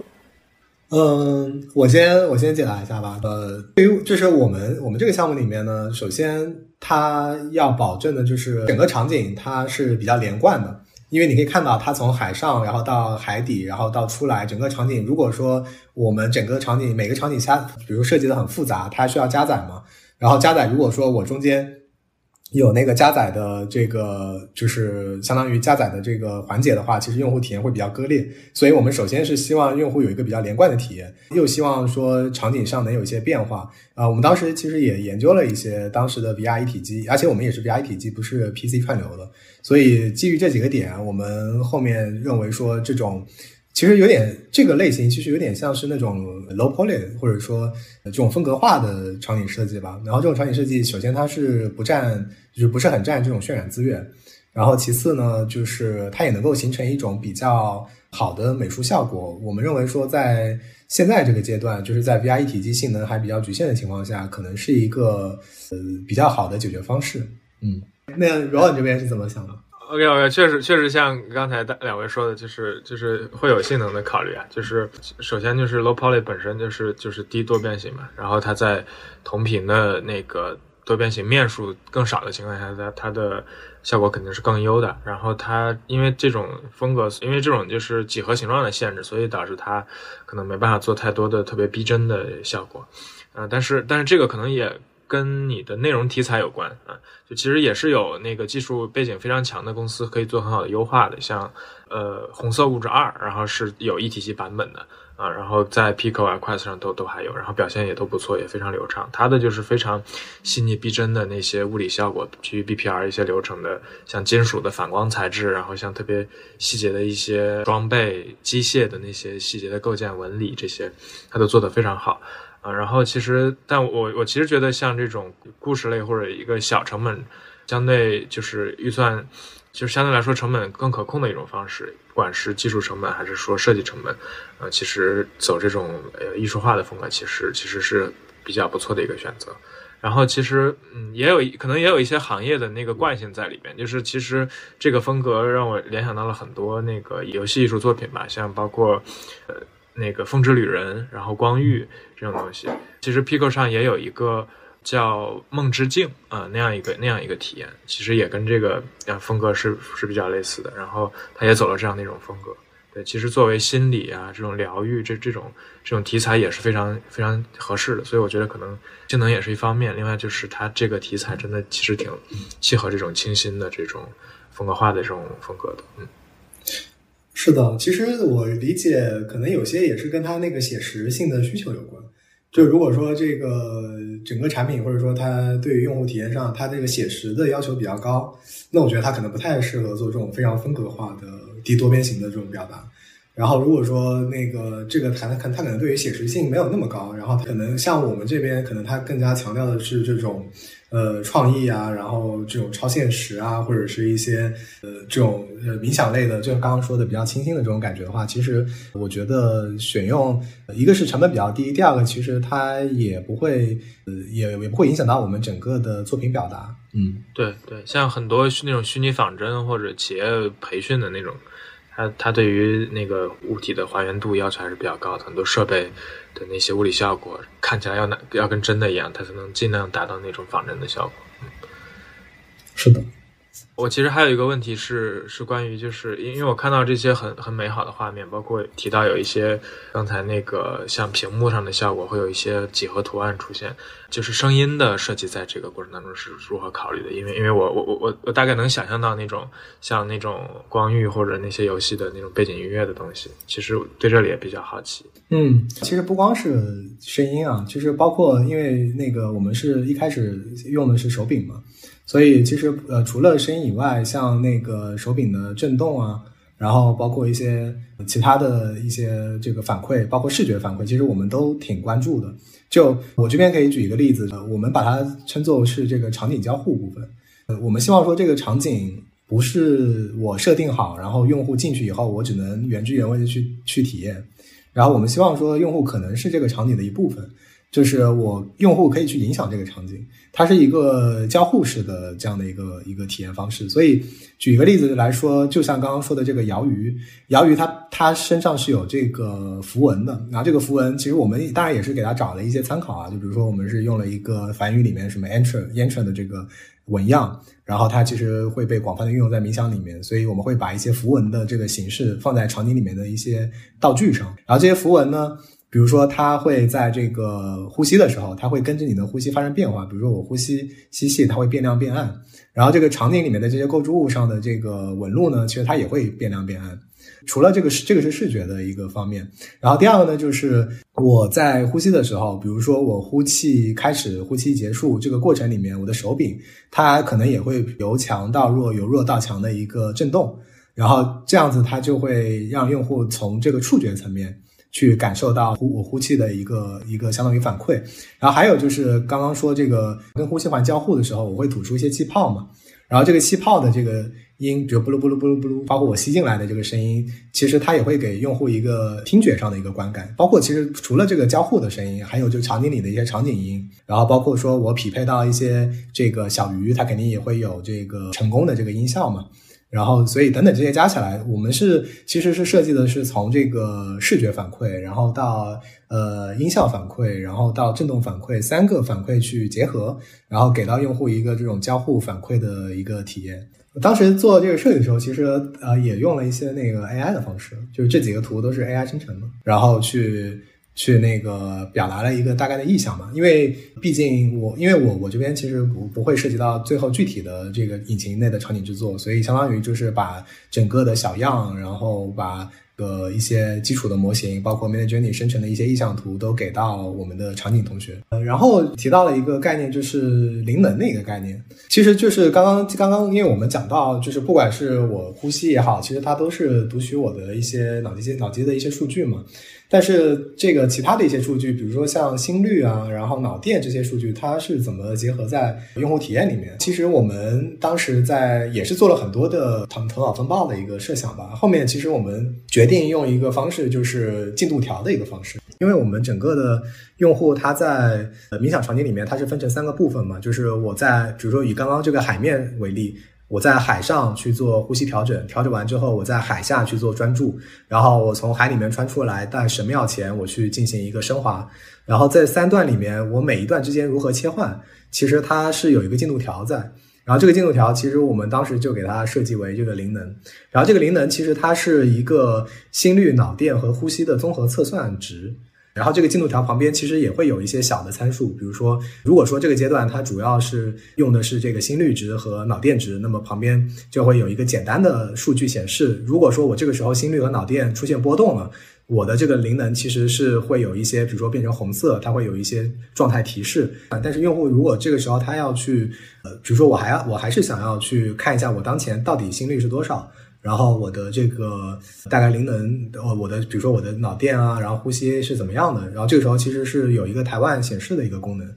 嗯，我先我先解答一下吧。呃，对于就是我们我们这个项目里面呢，首先它要保证的就是整个场景它是比较连贯的，因为你可以看到它从海上，然后到海底，然后到出来，整个场景如果说我们整个场景每个场景下，比如设计的很复杂，它需要加载嘛，然后加载如果说我中间。有那个加载的这个，就是相当于加载的这个环节的话，其实用户体验会比较割裂。所以我们首先是希望用户有一个比较连贯的体验，又希望说场景上能有一些变化。啊，我们当时其实也研究了一些当时的 VR 一体机，而且我们也是 VR 一体机，不是 PC 串流的。所以基于这几个点，我们后面认为说这种。其实有点这个类型，其实有点像是那种 low poly 或者说这种风格化的场景设计吧。然后这种场景设计，首先它是不占，就是不是很占这种渲染资源。然后其次呢，就是它也能够形成一种比较好的美术效果。我们认为说，在现在这个阶段，就是在 VR 一体机性能还比较局限的情况下，可能是一个呃比较好的解决方式。嗯，那 Ron 这边是怎么想的？OK OK，确实确实像刚才两位说的，就是就是会有性能的考虑啊。就是首先就是 low poly 本身就是就是低多边形嘛，然后它在同频的那个多边形面数更少的情况下，它它的效果肯定是更优的。然后它因为这种风格，因为这种就是几何形状的限制，所以导致它可能没办法做太多的特别逼真的效果。啊，但是但是这个可能也。跟你的内容题材有关啊，就其实也是有那个技术背景非常强的公司可以做很好的优化的，像呃红色物质二，然后是有一体机版本的啊，然后在 Pico 啊 Quest 上都都还有，然后表现也都不错，也非常流畅。它的就是非常细腻逼真的那些物理效果，基于 BPR 一些流程的，像金属的反光材质，然后像特别细节的一些装备、机械的那些细节的构建纹理这些，它都做得非常好。然后其实，但我我其实觉得像这种故事类或者一个小成本，相对就是预算，就是相对来说成本更可控的一种方式，不管是技术成本还是说设计成本，呃，其实走这种呃艺术化的风格，其实其实是比较不错的一个选择。然后其实嗯也有可能也有一些行业的那个惯性在里面，就是其实这个风格让我联想到了很多那个游戏艺术作品吧，像包括呃那个风之旅人，然后光遇这种东西，其实 Pico 上也有一个。叫梦之境啊，那样一个那样一个体验，其实也跟这个呃风格是是比较类似的。然后他也走了这样的一种风格。对，其实作为心理啊这种疗愈这这种这种题材也是非常非常合适的。所以我觉得可能性能也是一方面，另外就是它这个题材真的其实挺契合这种清新的这种风格化的这种风格的。嗯，是的，其实我理解，可能有些也是跟他那个写实性的需求有关。就如果说这个整个产品或者说它对于用户体验上，它这个写实的要求比较高，那我觉得它可能不太适合做这种非常风格化的低多边形的这种表达。然后如果说那个这个它可它可能对于写实性没有那么高，然后可能像我们这边可能它更加强调的是这种。呃，创意啊，然后这种超现实啊，或者是一些呃这种呃冥想类的，就刚刚说的比较清新的这种感觉的话，其实我觉得选用一个是成本比较低，第二个其实它也不会呃也也不会影响到我们整个的作品表达。嗯，对对，像很多那种虚拟仿真或者企业培训的那种。它它对于那个物体的还原度要求还是比较高的，很多设备的那些物理效果看起来要那要跟真的一样，它才能尽量达到那种仿真的效果。是的。我其实还有一个问题是，是关于就是因为我看到这些很很美好的画面，包括提到有一些刚才那个像屏幕上的效果，会有一些几何图案出现，就是声音的设计在这个过程当中是如何考虑的？因为因为我我我我我大概能想象到那种像那种光遇或者那些游戏的那种背景音乐的东西，其实对这里也比较好奇。嗯，其实不光是声音啊，其实包括因为那个我们是一开始用的是手柄嘛。所以其实呃，除了声音以外，像那个手柄的震动啊，然后包括一些其他的一些这个反馈，包括视觉反馈，其实我们都挺关注的。就我这边可以举一个例子，呃我们把它称作是这个场景交互部分。呃，我们希望说这个场景不是我设定好，然后用户进去以后，我只能原汁原味的去去体验。然后我们希望说用户可能是这个场景的一部分。就是我用户可以去影响这个场景，它是一个交互式的这样的一个一个体验方式。所以举一个例子来说，就像刚刚说的这个瑶鱼，瑶鱼它它身上是有这个符文的，然后这个符文其实我们当然也是给它找了一些参考啊，就比如说我们是用了一个梵语里面什么 entra entra 的这个纹样，然后它其实会被广泛的运用在冥想里面，所以我们会把一些符文的这个形式放在场景里面的一些道具上，然后这些符文呢。比如说，它会在这个呼吸的时候，它会跟着你的呼吸发生变化。比如说，我呼吸吸气，它会变亮变暗。然后，这个场景里面的这些构筑物上的这个纹路呢，其实它也会变亮变暗。除了这个是这个是视觉的一个方面。然后第二个呢，就是我在呼吸的时候，比如说我呼气开始，呼气结束这个过程里面，我的手柄它可能也会由强到弱，由弱到强的一个震动。然后这样子，它就会让用户从这个触觉层面。去感受到呼我呼气的一个一个相当于反馈，然后还有就是刚刚说这个跟呼吸环交互的时候，我会吐出一些气泡嘛，然后这个气泡的这个音，比如布噜布噜布噜布噜，包括我吸进来的这个声音，其实它也会给用户一个听觉上的一个观感。包括其实除了这个交互的声音，还有就场景里的一些场景音，然后包括说我匹配到一些这个小鱼，它肯定也会有这个成功的这个音效嘛。然后，所以等等这些加起来，我们是其实是设计的是从这个视觉反馈，然后到呃音效反馈，然后到震动反馈三个反馈去结合，然后给到用户一个这种交互反馈的一个体验。当时做这个设计的时候，其实呃也用了一些那个 AI 的方式，就是这几个图都是 AI 生成的，然后去。去那个表达了一个大概的意向嘛，因为毕竟我因为我我这边其实不不会涉及到最后具体的这个引擎内的场景制作，所以相当于就是把整个的小样，然后把呃一些基础的模型，包括 Mid Journey 生成的一些意向图都给到我们的场景同学。呃，然后提到了一个概念，就是灵能的一个概念，其实就是刚刚刚刚因为我们讲到，就是不管是我呼吸也好，其实它都是读取我的一些脑机脑机的一些数据嘛。但是这个其他的一些数据，比如说像心率啊，然后脑电这些数据，它是怎么结合在用户体验里面？其实我们当时在也是做了很多的头头脑风暴的一个设想吧。后面其实我们决定用一个方式，就是进度条的一个方式。因为我们整个的用户他在呃冥想场景里面，它是分成三个部分嘛，就是我在比如说以刚刚这个海面为例，我在海上去做呼吸调整，调整完之后，我在海下去做专注，然后我从海里面穿出来，在神庙前我去进行一个升华，然后在三段里面，我每一段之间如何切换，其实它是有一个进度条在。然后这个进度条其实我们当时就给它设计为这个灵能，然后这个灵能其实它是一个心率、脑电和呼吸的综合测算值。然后这个进度条旁边其实也会有一些小的参数，比如说，如果说这个阶段它主要是用的是这个心率值和脑电值，那么旁边就会有一个简单的数据显示。如果说我这个时候心率和脑电出现波动了，我的这个灵能其实是会有一些，比如说变成红色，它会有一些状态提示啊。但是用户如果这个时候他要去，呃，比如说我还要我还是想要去看一下我当前到底心率是多少。然后我的这个大概灵能，呃，我的比如说我的脑电啊，然后呼吸是怎么样的？然后这个时候其实是有一个台湾显示的一个功能，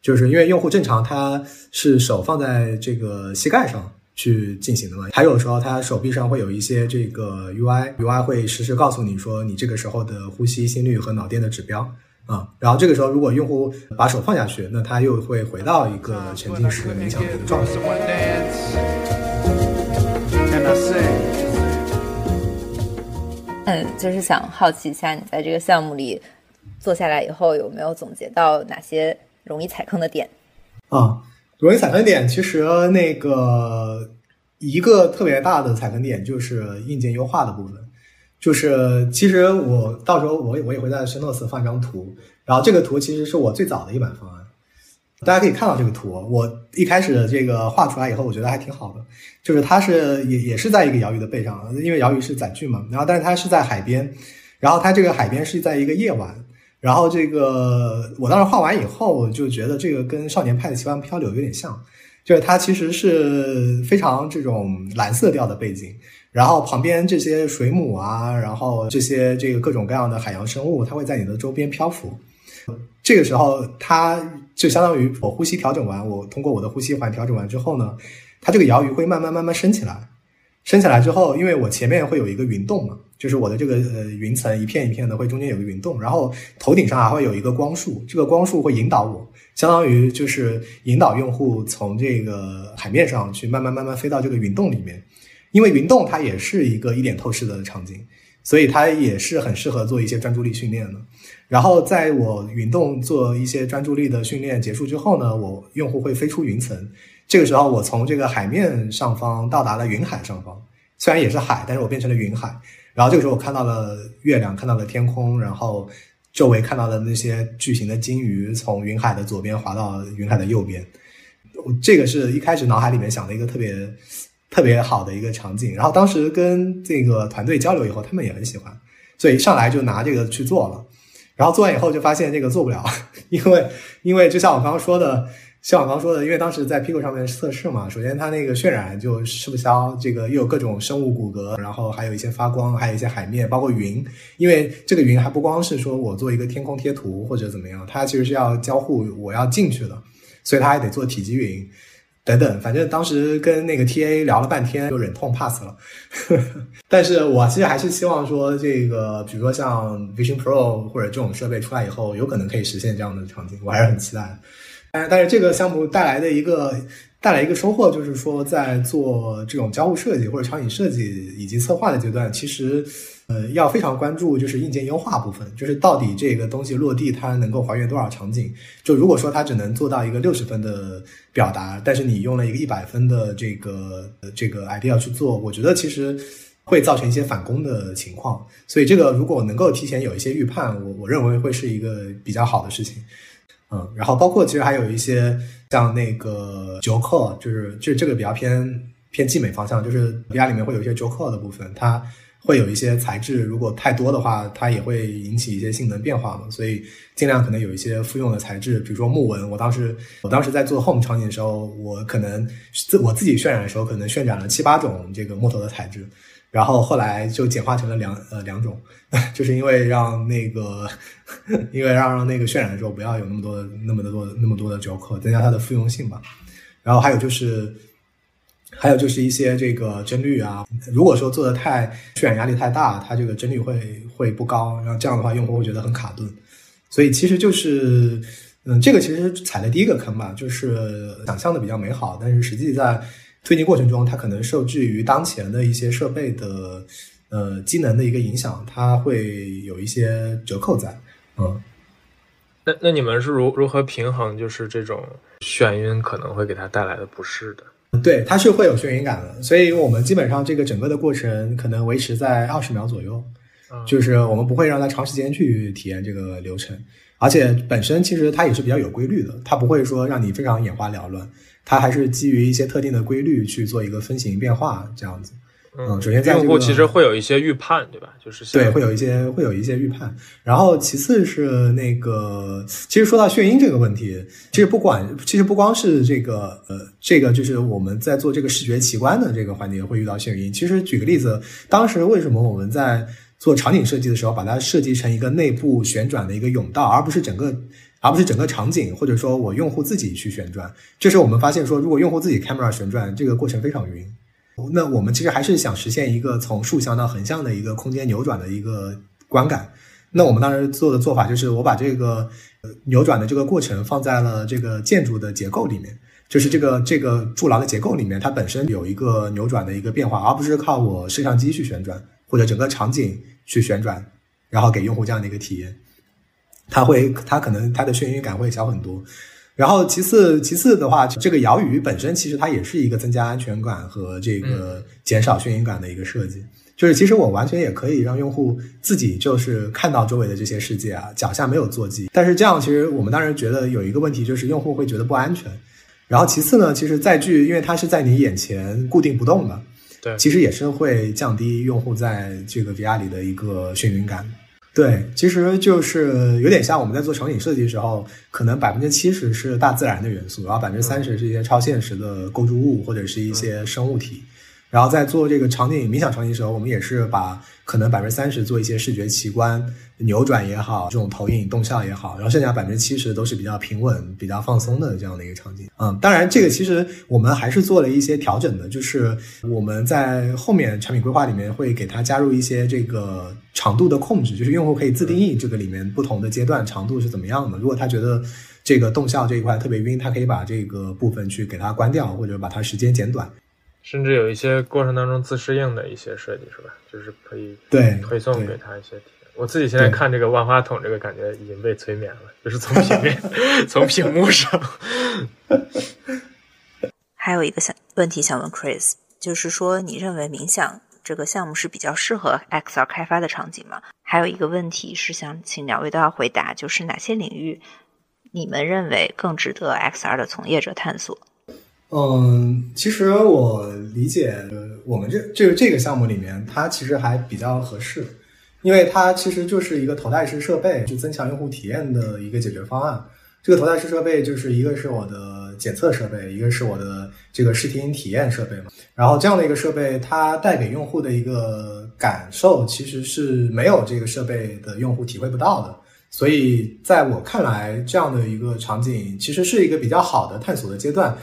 就是因为用户正常他是手放在这个膝盖上去进行的嘛，还有时候他手臂上会有一些这个 UI，UI 会实时告诉你说你这个时候的呼吸、心率和脑电的指标啊。然后这个时候如果用户把手放下去，那他又会回到一个沉浸式冥想的一个状态。嗯，就是想好奇一下，你在这个项目里做下来以后，有没有总结到哪些容易踩坑的点？啊，容易踩坑点，其实那个一个特别大的踩坑点就是硬件优化的部分。就是其实我到时候我我也会在 s h n o s 放一张图，然后这个图其实是我最早的一版方案。大家可以看到这个图，我一开始这个画出来以后，我觉得还挺好的。就是它是也也是在一个鳐鱼的背上，因为鳐鱼是载具嘛。然后，但是它是在海边，然后它这个海边是在一个夜晚。然后这个我当时画完以后，就觉得这个跟少年派的奇幻漂流有点像，就是它其实是非常这种蓝色调的背景，然后旁边这些水母啊，然后这些这个各种各样的海洋生物，它会在你的周边漂浮。这个时候，它就相当于我呼吸调整完，我通过我的呼吸环调整完之后呢，它这个摇鱼会慢慢慢慢升起来。升起来之后，因为我前面会有一个云洞嘛，就是我的这个呃云层一片一片的，会中间有个云洞，然后头顶上还会有一个光束，这个光束会引导我，相当于就是引导用户从这个海面上去慢慢慢慢飞到这个云洞里面，因为云洞它也是一个一点透视的场景，所以它也是很适合做一些专注力训练的。然后在我云洞做一些专注力的训练结束之后呢，我用户会飞出云层。这个时候，我从这个海面上方到达了云海上方，虽然也是海，但是我变成了云海。然后这个时候，我看到了月亮，看到了天空，然后周围看到的那些巨型的鲸鱼从云海的左边滑到云海的右边。这个是一开始脑海里面想的一个特别特别好的一个场景。然后当时跟这个团队交流以后，他们也很喜欢，所以上来就拿这个去做了。然后做完以后就发现这个做不了，因为因为就像我刚刚说的，像我刚刚说的，因为当时在 Pico 上面测试嘛，首先它那个渲染就吃不消，这个又有各种生物骨骼，然后还有一些发光，还有一些海面，包括云，因为这个云还不光是说我做一个天空贴图或者怎么样，它其实是要交互我要进去的，所以它还得做体积云。等等，反正当时跟那个 TA 聊了半天，就忍痛 pass 了。但是我其实还是希望说，这个比如说像 Vision Pro 或者这种设备出来以后，有可能可以实现这样的场景，我还是很期待。但但是这个项目带来的一个带来一个收获，就是说在做这种交互设计或者场景设计以及策划的阶段，其实。呃，要非常关注就是硬件优化部分，就是到底这个东西落地它能够还原多少场景。就如果说它只能做到一个六十分的表达，但是你用了一个一百分的这个这个 idea 去做，我觉得其实会造成一些返工的情况。所以这个如果能够提前有一些预判，我我认为会是一个比较好的事情。嗯，然后包括其实还有一些像那个 Joker，就是就这个比较偏偏技美方向，就是 VR 里面会有一些 Joker 的部分，它。会有一些材质，如果太多的话，它也会引起一些性能变化嘛。所以尽量可能有一些复用的材质，比如说木纹。我当时我当时在做 home 场景的时候，我可能自我自己渲染的时候，可能渲染了七八种这个木头的材质，然后后来就简化成了两呃两种，就是因为让那个因为让让那个渲染的时候不要有那么多那么的多那么多的 joker，，增加它的复用性吧。然后还有就是。还有就是一些这个帧率啊，如果说做的太渲染压力太大，它这个帧率会会不高，然后这样的话用户会觉得很卡顿。所以其实就是，嗯，这个其实踩了第一个坑吧，就是想象的比较美好，但是实际在推进过程中，它可能受制于当前的一些设备的呃机能的一个影响，它会有一些折扣在，嗯。那那你们是如如何平衡就是这种眩晕可能会给它带来的不适的？对，它是会有眩晕感的，所以我们基本上这个整个的过程可能维持在二十秒左右，就是我们不会让它长时间去体验这个流程，而且本身其实它也是比较有规律的，它不会说让你非常眼花缭乱，它还是基于一些特定的规律去做一个分形变化这样子。嗯，首先用户其实会有一些预判，对吧？就是对，会有一些会有一些预判。然后其次是那个，其实说到眩晕这个问题，其实不管，其实不光是这个，呃，这个就是我们在做这个视觉奇观的这个环节会遇到眩晕。其实举个例子，当时为什么我们在做场景设计的时候，把它设计成一个内部旋转的一个甬道，而不是整个，而不是整个场景，或者说我用户自己去旋转？这时候我们发现说，如果用户自己 camera 旋转，这个过程非常晕。那我们其实还是想实现一个从竖向到横向的一个空间扭转的一个观感。那我们当时做的做法就是，我把这个扭转的这个过程放在了这个建筑的结构里面，就是这个这个柱廊的结构里面，它本身有一个扭转的一个变化，而不是靠我摄像机去旋转或者整个场景去旋转，然后给用户这样的一个体验。它会，它可能它的眩晕感会小很多。然后其次，其次的话，这个摇鱼本身其实它也是一个增加安全感和这个减少眩晕感的一个设计。就是其实我完全也可以让用户自己就是看到周围的这些世界啊，脚下没有坐骑。但是这样其实我们当时觉得有一个问题，就是用户会觉得不安全。然后其次呢，其实载具因为它是在你眼前固定不动的，对，其实也是会降低用户在这个 VR 里的一个眩晕感。对，其实就是有点像我们在做场景设计的时候，可能百分之七十是大自然的元素，然后百分之三十是一些超现实的构筑物或者是一些生物体。然后在做这个场景冥想场景的时候，我们也是把可能百分之三十做一些视觉奇观扭转也好，这种投影动效也好，然后剩下百分之七十都是比较平稳、比较放松的这样的一个场景。嗯，当然这个其实我们还是做了一些调整的，就是我们在后面产品规划里面会给它加入一些这个长度的控制，就是用户可以自定义这个里面不同的阶段长度是怎么样的。如果他觉得这个动效这一块特别晕，他可以把这个部分去给它关掉，或者把它时间减短。甚至有一些过程当中自适应的一些设计，是吧？就是可以对推送给他一些体验。我自己现在看这个万花筒，这个感觉已经被催眠了，就是从平面 从屏幕上。还有一个想问题想问 Chris，就是说你认为冥想这个项目是比较适合 XR 开发的场景吗？还有一个问题是想请两位都要回答，就是哪些领域你们认为更值得 XR 的从业者探索？嗯，其实我理解，我们这这个这个项目里面，它其实还比较合适，因为它其实就是一个头戴式设备，去增强用户体验的一个解决方案。这个头戴式设备就是一个是我的检测设备，一个是我的这个视听体验设备嘛。然后这样的一个设备，它带给用户的一个感受，其实是没有这个设备的用户体会不到的。所以，在我看来，这样的一个场景其实是一个比较好的探索的阶段。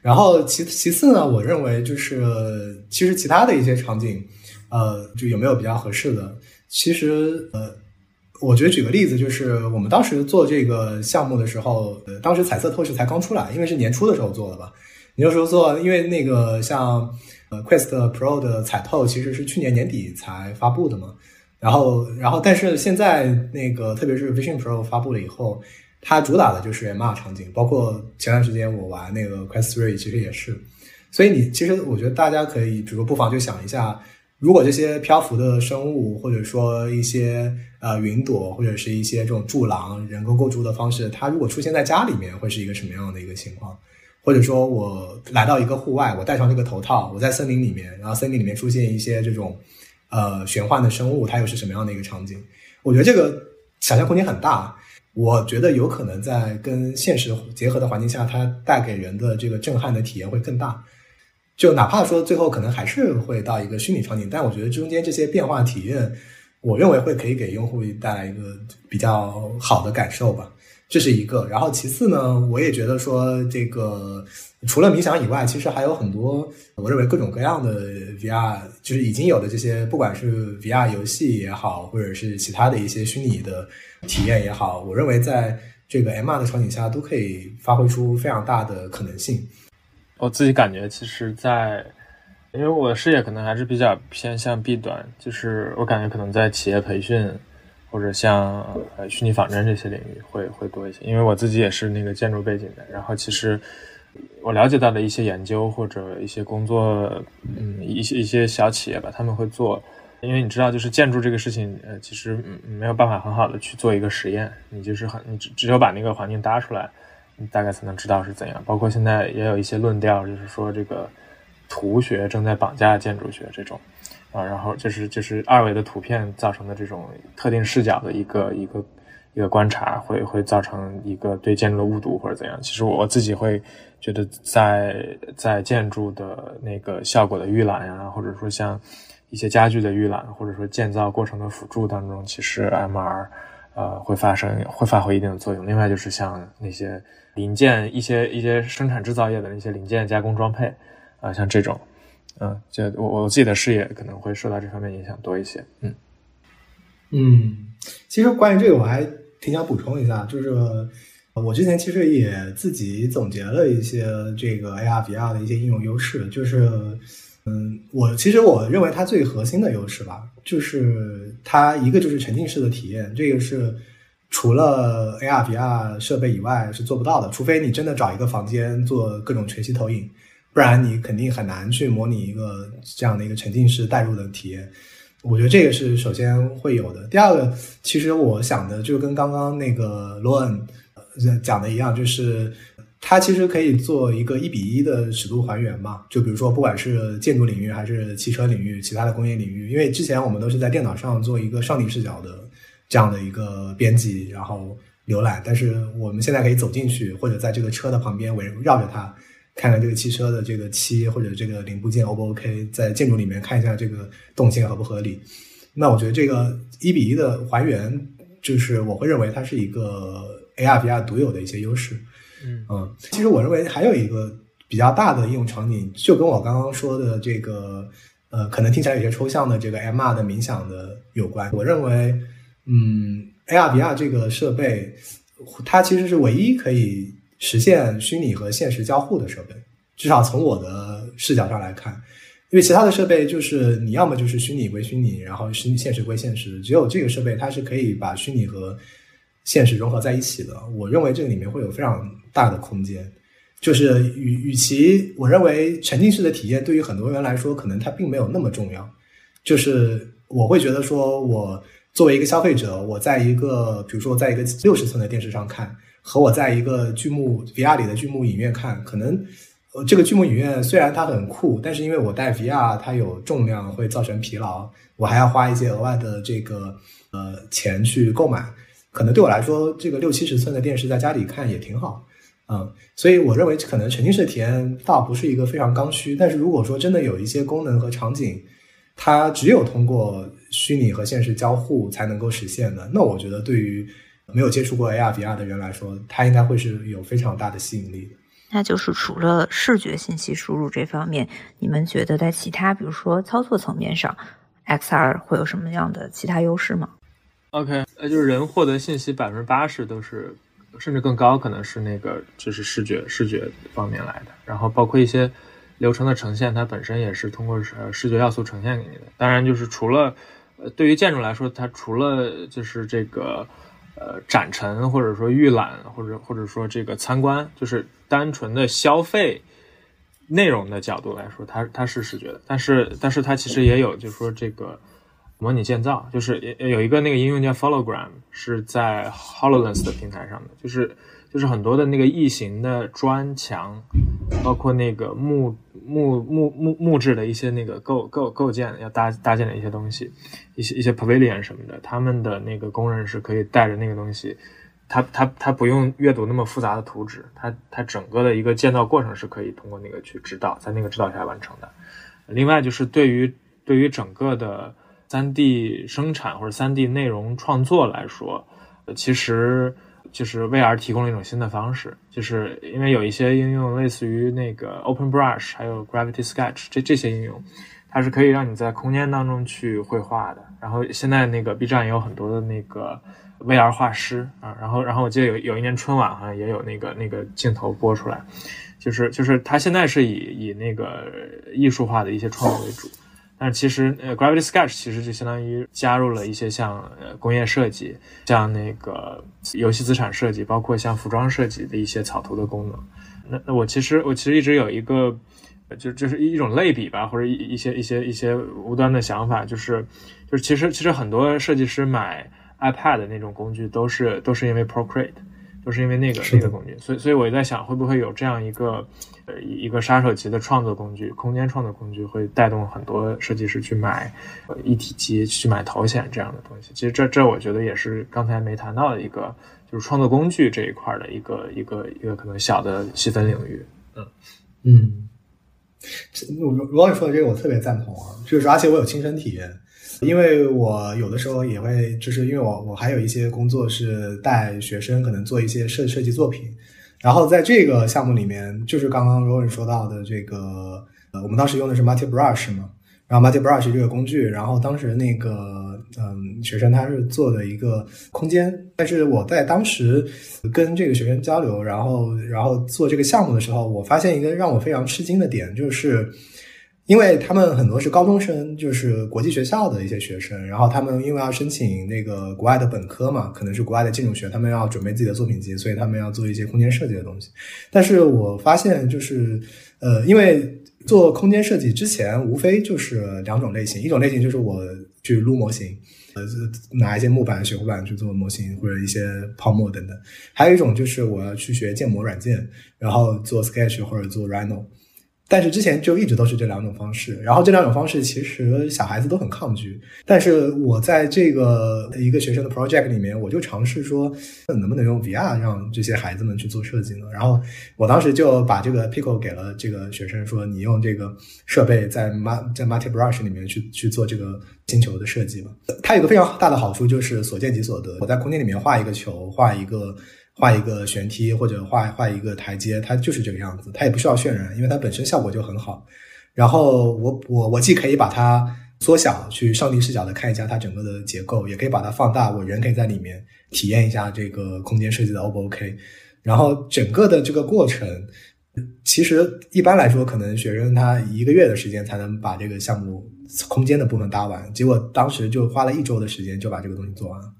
然后其其次呢，我认为就是其实其他的一些场景，呃，就有没有比较合适的？其实呃，我觉得举个例子，就是我们当时做这个项目的时候，呃，当时彩色透视才刚出来，因为是年初的时候做的吧。你就说做，因为那个像呃 Quest Pro 的彩透其实是去年年底才发布的嘛。然后，然后，但是现在那个，特别是 Vision Pro 发布了以后，它主打的就是 MR 场景，包括前段时间我玩那个 Quest Three，其实也是。所以你其实我觉得大家可以，比如不妨就想一下，如果这些漂浮的生物，或者说一些呃云朵，或者是一些这种柱廊、人工构筑的方式，它如果出现在家里面，会是一个什么样的一个情况？或者说我来到一个户外，我戴上这个头套，我在森林里面，然后森林里面出现一些这种。呃，玄幻的生物，它又是什么样的一个场景？我觉得这个想象空间很大。我觉得有可能在跟现实结合的环境下，它带给人的这个震撼的体验会更大。就哪怕说最后可能还是会到一个虚拟场景，但我觉得中间这些变化体验，我认为会可以给用户带来一个比较好的感受吧。这是一个。然后其次呢，我也觉得说这个除了冥想以外，其实还有很多我认为各种各样的 VR，就是已经有的这些，不管是 VR 游戏也好，或者是其他的一些虚拟的体验也好，我认为在这个 MR 的场景下都可以发挥出非常大的可能性。我自己感觉，其实，在因为我的视野可能还是比较偏向 B 端，就是我感觉可能在企业培训或者像呃虚拟仿真这些领域会会多一些。因为我自己也是那个建筑背景的，然后其实我了解到的一些研究或者一些工作，嗯，一些一些小企业吧，他们会做。因为你知道，就是建筑这个事情，呃，其实没有办法很好的去做一个实验，你就是很你只只有把那个环境搭出来。你大概才能知道是怎样。包括现在也有一些论调，就是说这个图学正在绑架建筑学这种啊，然后就是就是二维的图片造成的这种特定视角的一个一个一个观察，会会造成一个对建筑的误读或者怎样。其实我自己会觉得，在在建筑的那个效果的预览呀，或者说像一些家具的预览，或者说建造过程的辅助当中，其实 MR 呃会发生会发挥一定的作用。另外就是像那些。零件一些一些生产制造业的那些零件加工装配啊，像这种，嗯，就我我自己的视野可能会受到这方面影响多一些，嗯嗯，其实关于这个我还挺想补充一下，就是我之前其实也自己总结了一些这个 AR VR 的一些应用优势，就是嗯，我其实我认为它最核心的优势吧，就是它一个就是沉浸式的体验，这个是。除了 AR、VR 设备以外是做不到的，除非你真的找一个房间做各种全息投影，不然你肯定很难去模拟一个这样的一个沉浸式带入的体验。我觉得这个是首先会有的。第二个，其实我想的就跟刚刚那个罗恩讲的一样，就是它其实可以做一个一比一的尺度还原嘛。就比如说，不管是建筑领域还是汽车领域、其他的工业领域，因为之前我们都是在电脑上做一个上帝视角的。这样的一个编辑，然后浏览，但是我们现在可以走进去，或者在这个车的旁边围绕着它，看看这个汽车的这个漆或者这个零部件 O 不 OK，在建筑里面看一下这个动线合不合理。那我觉得这个一比一的还原，就是我会认为它是一个 AR VR 独有的一些优势。嗯嗯，其实我认为还有一个比较大的应用场景，就跟我刚刚说的这个呃，可能听起来有些抽象的这个 MR 的冥想的有关。我认为。嗯，AR、VR 这个设备，它其实是唯一可以实现虚拟和现实交互的设备。至少从我的视角上来看，因为其他的设备就是你要么就是虚拟归虚拟，然后是现实归现实。只有这个设备，它是可以把虚拟和现实融合在一起的。我认为这个里面会有非常大的空间。就是与与其我认为沉浸式的体验对于很多人来说，可能它并没有那么重要。就是我会觉得说我。作为一个消费者，我在一个比如说在一个六十寸的电视上看，和我在一个剧目 VR 里的剧目影院看，可能呃这个剧目影院虽然它很酷，但是因为我带 VR，它有重量会造成疲劳，我还要花一些额外的这个呃钱去购买，可能对我来说，这个六七十寸的电视在家里看也挺好，嗯，所以我认为可能沉浸式体验倒不是一个非常刚需，但是如果说真的有一些功能和场景，它只有通过。虚拟和现实交互才能够实现的，那我觉得对于没有接触过 AR、VR 的人来说，它应该会是有非常大的吸引力的。那就是除了视觉信息输入这方面，你们觉得在其他，比如说操作层面上，XR 会有什么样的其他优势吗？OK，呃，就是人获得信息百分之八十都是，甚至更高，可能是那个就是视觉视觉方面来的，然后包括一些流程的呈现，它本身也是通过呃视觉要素呈现给你的。当然，就是除了呃，对于建筑来说，它除了就是这个，呃，展陈或者说预览，或者或者说这个参观，就是单纯的消费内容的角度来说，它它是视觉的。但是，但是它其实也有，就是说这个模拟建造，就是也有一个那个应用叫 Followgram，是在 Hololens 的平台上的，就是。就是很多的那个异形的砖墙，包括那个木木木木木质的一些那个构构构建要搭搭建的一些东西，一些一些 pavilion 什么的，他们的那个工人是可以带着那个东西，他他他不用阅读那么复杂的图纸，他他整个的一个建造过程是可以通过那个去指导，在那个指导下完成的。另外就是对于对于整个的三 D 生产或者三 D 内容创作来说，其实。就是 VR 提供了一种新的方式，就是因为有一些应用类似于那个 Open Brush 还有 Gravity Sketch 这这些应用，它是可以让你在空间当中去绘画的。然后现在那个 B 站也有很多的那个 VR 画师啊，然后然后我记得有有一年春晚好像也有那个那个镜头播出来，就是就是它现在是以以那个艺术化的一些创作为主。但其实，呃，Gravity Sketch 其实就相当于加入了一些像呃工业设计、像那个游戏资产设计，包括像服装设计的一些草图的功能。那那我其实我其实一直有一个，就就是一种类比吧，或者一一些一些一些无端的想法，就是就是其实其实很多设计师买 iPad 那种工具都是都是因为 Procreate，都是因为那个那个工具。所以所以我在想，会不会有这样一个。呃，一个杀手级的创作工具，空间创作工具会带动很多设计师去买一体机，去买头显这样的东西。其实这这我觉得也是刚才没谈到的一个，就是创作工具这一块的一个一个一个可能小的细分领域。嗯嗯，罗罗老师说的这个我特别赞同啊，就是而且我有亲身体验，因为我有的时候也会，就是因为我我还有一些工作是带学生，可能做一些设设计作品。然后在这个项目里面，就是刚刚 Rowan 说到的这个，呃，我们当时用的是 Multi Brush 嘛，然后 Multi Brush 这个工具，然后当时那个，嗯，学生他是做的一个空间，但是我在当时跟这个学生交流，然后然后做这个项目的时候，我发现一个让我非常吃惊的点，就是。因为他们很多是高中生，就是国际学校的一些学生，然后他们因为要申请那个国外的本科嘛，可能是国外的建筑学，他们要准备自己的作品集，所以他们要做一些空间设计的东西。但是我发现，就是呃，因为做空间设计之前，无非就是两种类型，一种类型就是我去撸模型，呃，拿一些木板、水壶板去做模型，或者一些泡沫等等；还有一种就是我要去学建模软件，然后做 Sketch 或者做 Rhino。但是之前就一直都是这两种方式，然后这两种方式其实小孩子都很抗拒。但是我在这个一个学生的 project 里面，我就尝试说，能不能用 VR 让这些孩子们去做设计呢？然后我当时就把这个 Pico 给了这个学生，说你用这个设备在 M 在 Multi Brush 里面去去做这个星球的设计吧。它有个非常大的好处就是所见即所得。我在空间里面画一个球，画一个。画一个悬梯或者画画一个台阶，它就是这个样子，它也不需要渲染，因为它本身效果就很好。然后我我我既可以把它缩小，去上帝视角的看一下它整个的结构，也可以把它放大，我人可以在里面体验一下这个空间设计的 O 不 OK。然后整个的这个过程，其实一般来说，可能学生他一个月的时间才能把这个项目空间的部分搭完，结果当时就花了一周的时间就把这个东西做完了。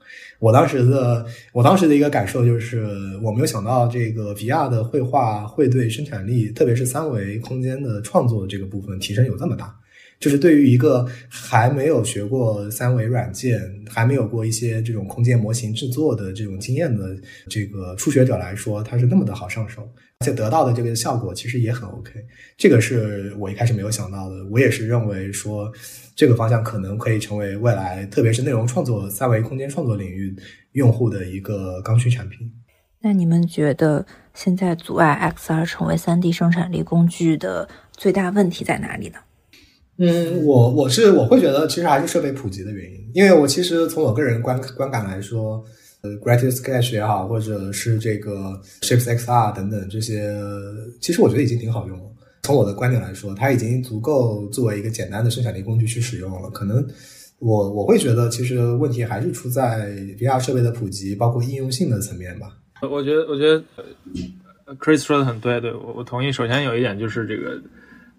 我当时的我当时的一个感受就是，我没有想到这个 VR 的绘画会对生产力，特别是三维空间的创作这个部分提升有这么大。就是对于一个还没有学过三维软件，还没有过一些这种空间模型制作的这种经验的这个初学者来说，它是那么的好上手，且得到的这个效果其实也很 OK。这个是我一开始没有想到的，我也是认为说。这个方向可能可以成为未来，特别是内容创作、三维空间创作领域用户的一个刚需产品。那你们觉得现在阻碍 XR 成为三 D 生产力工具的最大问题在哪里呢？嗯，我我是我会觉得其实还是设备普及的原因，因为我其实从我个人观观感来说，呃，Gravity Sketch 也好，或者是这个 Shapes XR 等等这些，其实我觉得已经挺好用了。从我的观点来说，它已经足够作为一个简单的生产力工具去使用了。可能我我会觉得，其实问题还是出在 VR 设备的普及，包括应用性的层面吧。我觉得，我觉得 Chris 说的很对，对我我同意。首先有一点就是这个，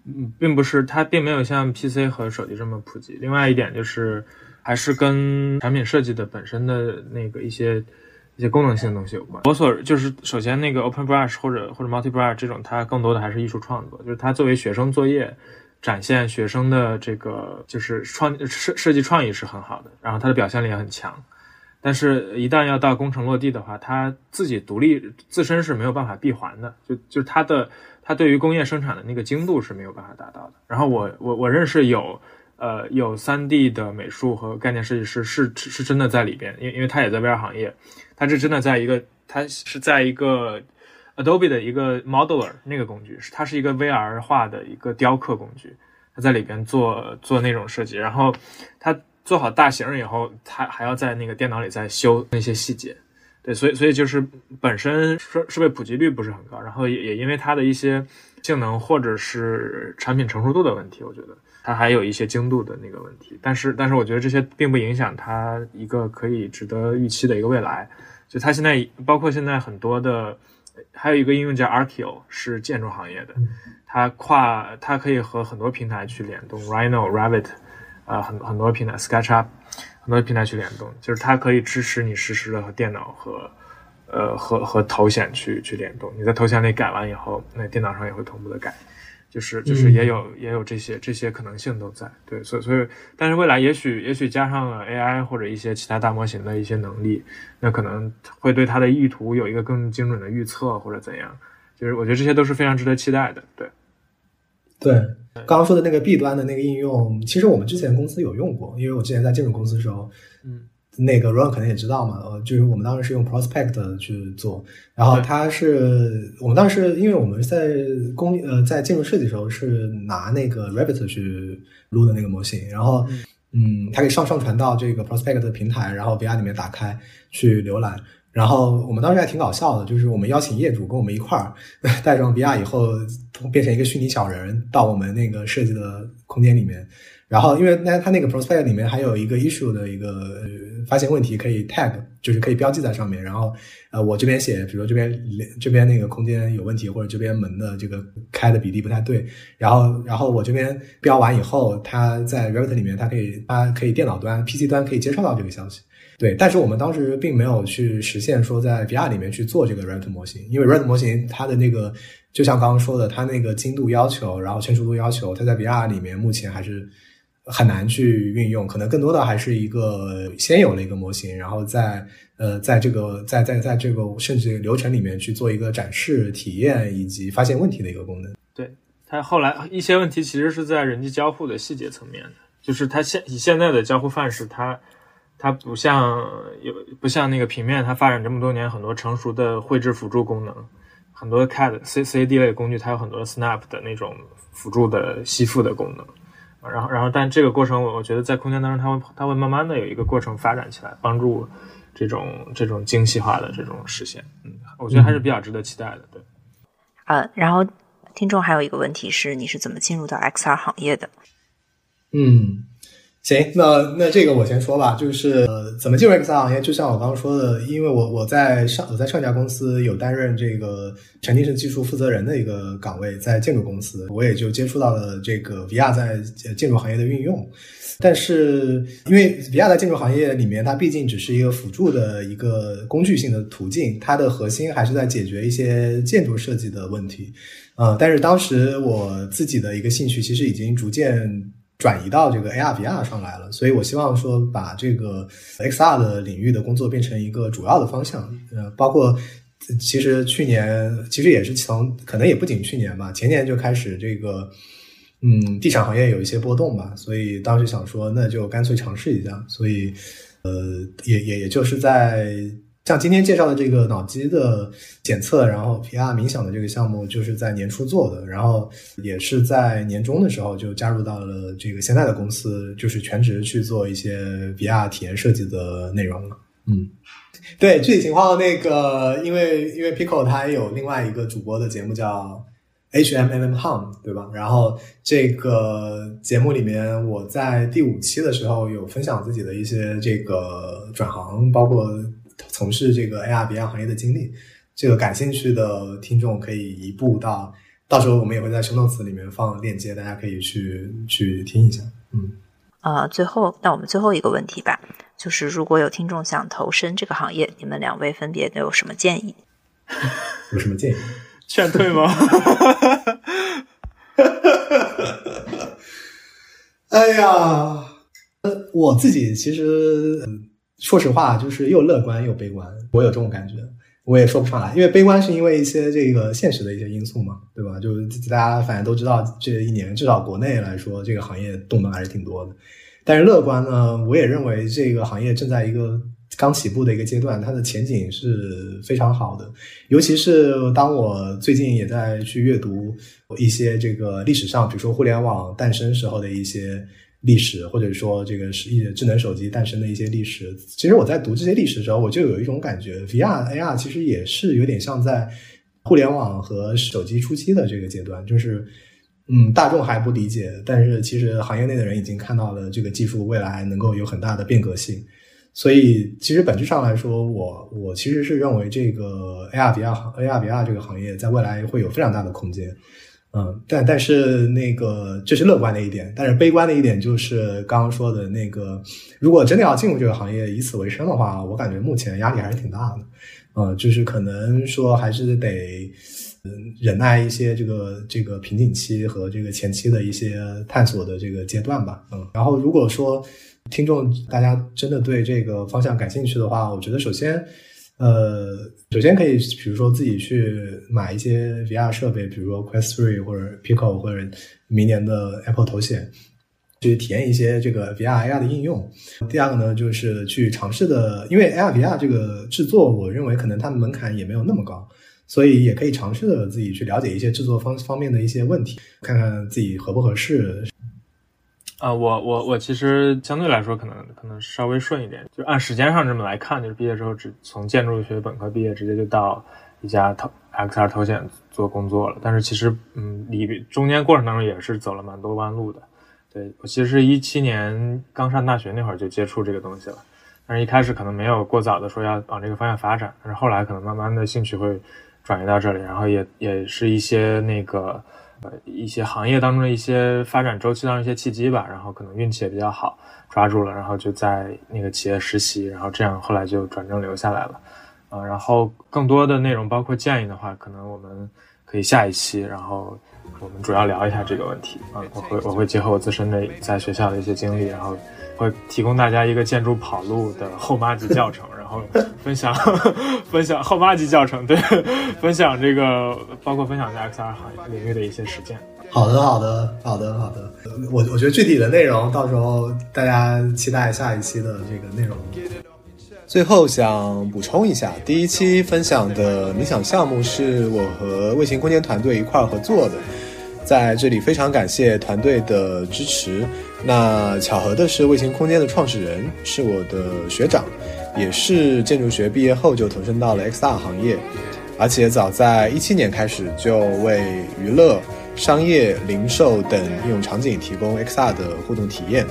嗯，并不是它并没有像 PC 和手机这么普及。另外一点就是，还是跟产品设计的本身的那个一些。一些功能性的东西有关。我所就是首先那个 Open Brush 或者或者 Multi Brush 这种，它更多的还是艺术创作，就是它作为学生作业，展现学生的这个就是创设设计创意是很好的，然后它的表现力也很强。但是，一旦要到工程落地的话，它自己独立自身是没有办法闭环的，就就是它的它对于工业生产的那个精度是没有办法达到的。然后我我我认识有。呃，有三 D 的美术和概念设计师是是真的在里边，因为因为他也在 VR 行业，他是真的在一个，他是在一个 Adobe 的一个 Modeler 那个工具，是它是一个 VR 化的一个雕刻工具，他在里边做做那种设计，然后他做好大型以后，他还要在那个电脑里再修那些细节，对，所以所以就是本身设设备普及率不是很高，然后也也因为它的一些性能或者是产品成熟度的问题，我觉得它还有一些精度的那个问题。但是但是我觉得这些并不影响它一个可以值得预期的一个未来。就它现在包括现在很多的，还有一个应用叫 Arkio，是建筑行业的，它跨它可以和很多平台去联动，Rhino、Revit，啊很很多平台 SketchUp。很多平台去联动，就是它可以支持你实时的和电脑和，呃和和头显去去联动。你在头显里改完以后，那电脑上也会同步的改，就是就是也有也有这些这些可能性都在。对，所以所以，但是未来也许也许加上了 AI 或者一些其他大模型的一些能力，那可能会对它的意图有一个更精准的预测或者怎样。就是我觉得这些都是非常值得期待的。对。对，刚刚说的那个 B 端的那个应用，其实我们之前公司有用过，因为我之前在建筑公司的时候，嗯，那个 Ron 可能也知道嘛，呃，就是我们当时是用 Prospect 去做，然后他是我们当时因为我们在工呃在建筑设计的时候是拿那个 Rabbit 去录的那个模型，然后嗯，它可以上上传到这个 Prospect 的平台，然后 VR 里面打开去浏览。然后我们当时还挺搞笑的，就是我们邀请业主跟我们一块儿 带上 VR 以后，变成一个虚拟小人到我们那个设计的空间里面。然后因为那它那个 prospect 里面还有一个 issue 的一个发现问题可以 tag，就是可以标记在上面。然后呃，我这边写，比如说这边这边那个空间有问题，或者这边门的这个开的比例不太对。然后然后我这边标完以后，它在 Revit 里面，它可以它可以电脑端 PC 端可以接收到这个消息。对，但是我们当时并没有去实现说在 VR 里面去做这个 Revit 模型，因为 Revit 模型它的那个就像刚刚说的，它那个精度要求，然后成熟度要求，它在 VR 里面目前还是很难去运用，可能更多的还是一个先有了一个模型，然后在呃在这个在在在这个甚至流程里面去做一个展示、体验以及发现问题的一个功能。对，它后来一些问题其实是在人机交互的细节层面的，就是它现以现在的交互范式，它。它不像有不像那个平面，它发展这么多年，很多成熟的绘制辅助功能，很多 CAD、C、CAD 类工具，它有很多 Snap 的那种辅助的吸附的功能。然后，然后，但这个过程，我我觉得在空间当中，它会它会慢慢的有一个过程发展起来，帮助这种这种精细化的这种实现。嗯，我觉得还是比较值得期待的。对。呃，然后听众还有一个问题是，你是怎么进入到 XR 行业的？嗯。行，那那这个我先说吧，就是呃，怎么进入 XR 行业？就像我刚刚说的，因为我我在上我在上家公司有担任这个沉浸式技术负责人的一个岗位，在建筑公司，我也就接触到了这个 VR 在建筑行业的运用。但是因为 VR 在建筑行业里面，它毕竟只是一个辅助的一个工具性的途径，它的核心还是在解决一些建筑设计的问题。呃，但是当时我自己的一个兴趣其实已经逐渐。转移到这个 AR VR 上来了，所以我希望说把这个 XR 的领域的工作变成一个主要的方向。呃，包括其实去年其实也是从可能也不仅去年吧，前年就开始这个嗯地产行业有一些波动吧，所以当时想说那就干脆尝试一下，所以呃也也也就是在。像今天介绍的这个脑机的检测，然后 PR 冥想的这个项目，就是在年初做的，然后也是在年终的时候就加入到了这个现在的公司，就是全职去做一些 VR 体验设计的内容了。嗯，对，具体情况那个，因为因为 Pico 它有另外一个主播的节目叫 HMM Hum，对吧？然后这个节目里面，我在第五期的时候有分享自己的一些这个转行，包括。从事这个 AR VR 行业的经历，这个感兴趣的听众可以移步到，到时候我们也会在生动词里面放链接，大家可以去去听一下。嗯，啊，最后那我们最后一个问题吧，就是如果有听众想投身这个行业，你们两位分别都有什么建议？有什么建议？劝退吗？哎呀，呃，我自己其实。说实话，就是又乐观又悲观，我有这种感觉，我也说不上来。因为悲观是因为一些这个现实的一些因素嘛，对吧？就大家反正都知道，这一年至少国内来说，这个行业动能还是挺多的。但是乐观呢，我也认为这个行业正在一个刚起步的一个阶段，它的前景是非常好的。尤其是当我最近也在去阅读一些这个历史上，比如说互联网诞生时候的一些。历史，或者说这个是一智能手机诞生的一些历史。其实我在读这些历史的时候，我就有一种感觉，VR、AR 其实也是有点像在互联网和手机初期的这个阶段，就是嗯，大众还不理解，但是其实行业内的人已经看到了这个技术未来能够有很大的变革性。所以，其实本质上来说，我我其实是认为这个 AR VR 行 AR VR 这个行业在未来会有非常大的空间，嗯，但但是那个这是乐观的一点，但是悲观的一点就是刚刚说的那个，如果真的要进入这个行业以此为生的话，我感觉目前压力还是挺大的，嗯，就是可能说还是得嗯忍耐一些这个这个瓶颈期和这个前期的一些探索的这个阶段吧，嗯，然后如果说。听众，大家真的对这个方向感兴趣的话，我觉得首先，呃，首先可以，比如说自己去买一些 VR 设备，比如说 Quest 3或者 Pico 或者明年的 Apple 头显，去体验一些这个 VR AR 的应用。第二个呢，就是去尝试的，因为 AR VR 这个制作，我认为可能它的门槛也没有那么高，所以也可以尝试的自己去了解一些制作方方面的一些问题，看看自己合不合适。啊，我我我其实相对来说可能可能稍微顺一点，就按时间上这么来看，就是毕业之后只从建筑学本科毕业，直接就到一家头 XR 头显做工作了。但是其实嗯，里中间过程当中也是走了蛮多弯路的。对我其实一七年刚上大学那会儿就接触这个东西了，但是一开始可能没有过早的说要往这个方向发展，但是后来可能慢慢的兴趣会转移到这里，然后也也是一些那个。呃，一些行业当中的一些发展周期当中一些契机吧，然后可能运气也比较好，抓住了，然后就在那个企业实习，然后这样后来就转正留下来了。呃，然后更多的内容包括建议的话，可能我们可以下一期，然后我们主要聊一下这个问题。啊，我会我会结合我自身的在学校的一些经历，然后会提供大家一个建筑跑路的后妈级教程。分享分享后八级教程，对，分享这个包括分享在 XR 行业领域的一些实践。好的，好的，好的，好的。我我觉得具体的内容到时候大家期待下一期的这个内容。最后想补充一下，第一期分享的冥想项目是我和卫星空间团队一块儿合作的，在这里非常感谢团队的支持。那巧合的是，卫星空间的创始人是我的学长。也是建筑学毕业后就投身到了 XR 行业，而且早在一七年开始就为娱乐、商业、零售等应用场景提供 XR 的互动体验。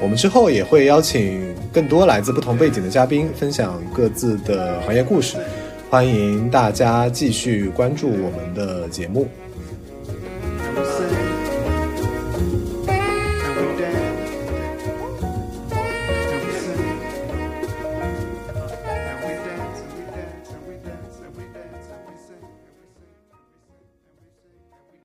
我们之后也会邀请更多来自不同背景的嘉宾分享各自的行业故事，欢迎大家继续关注我们的节目。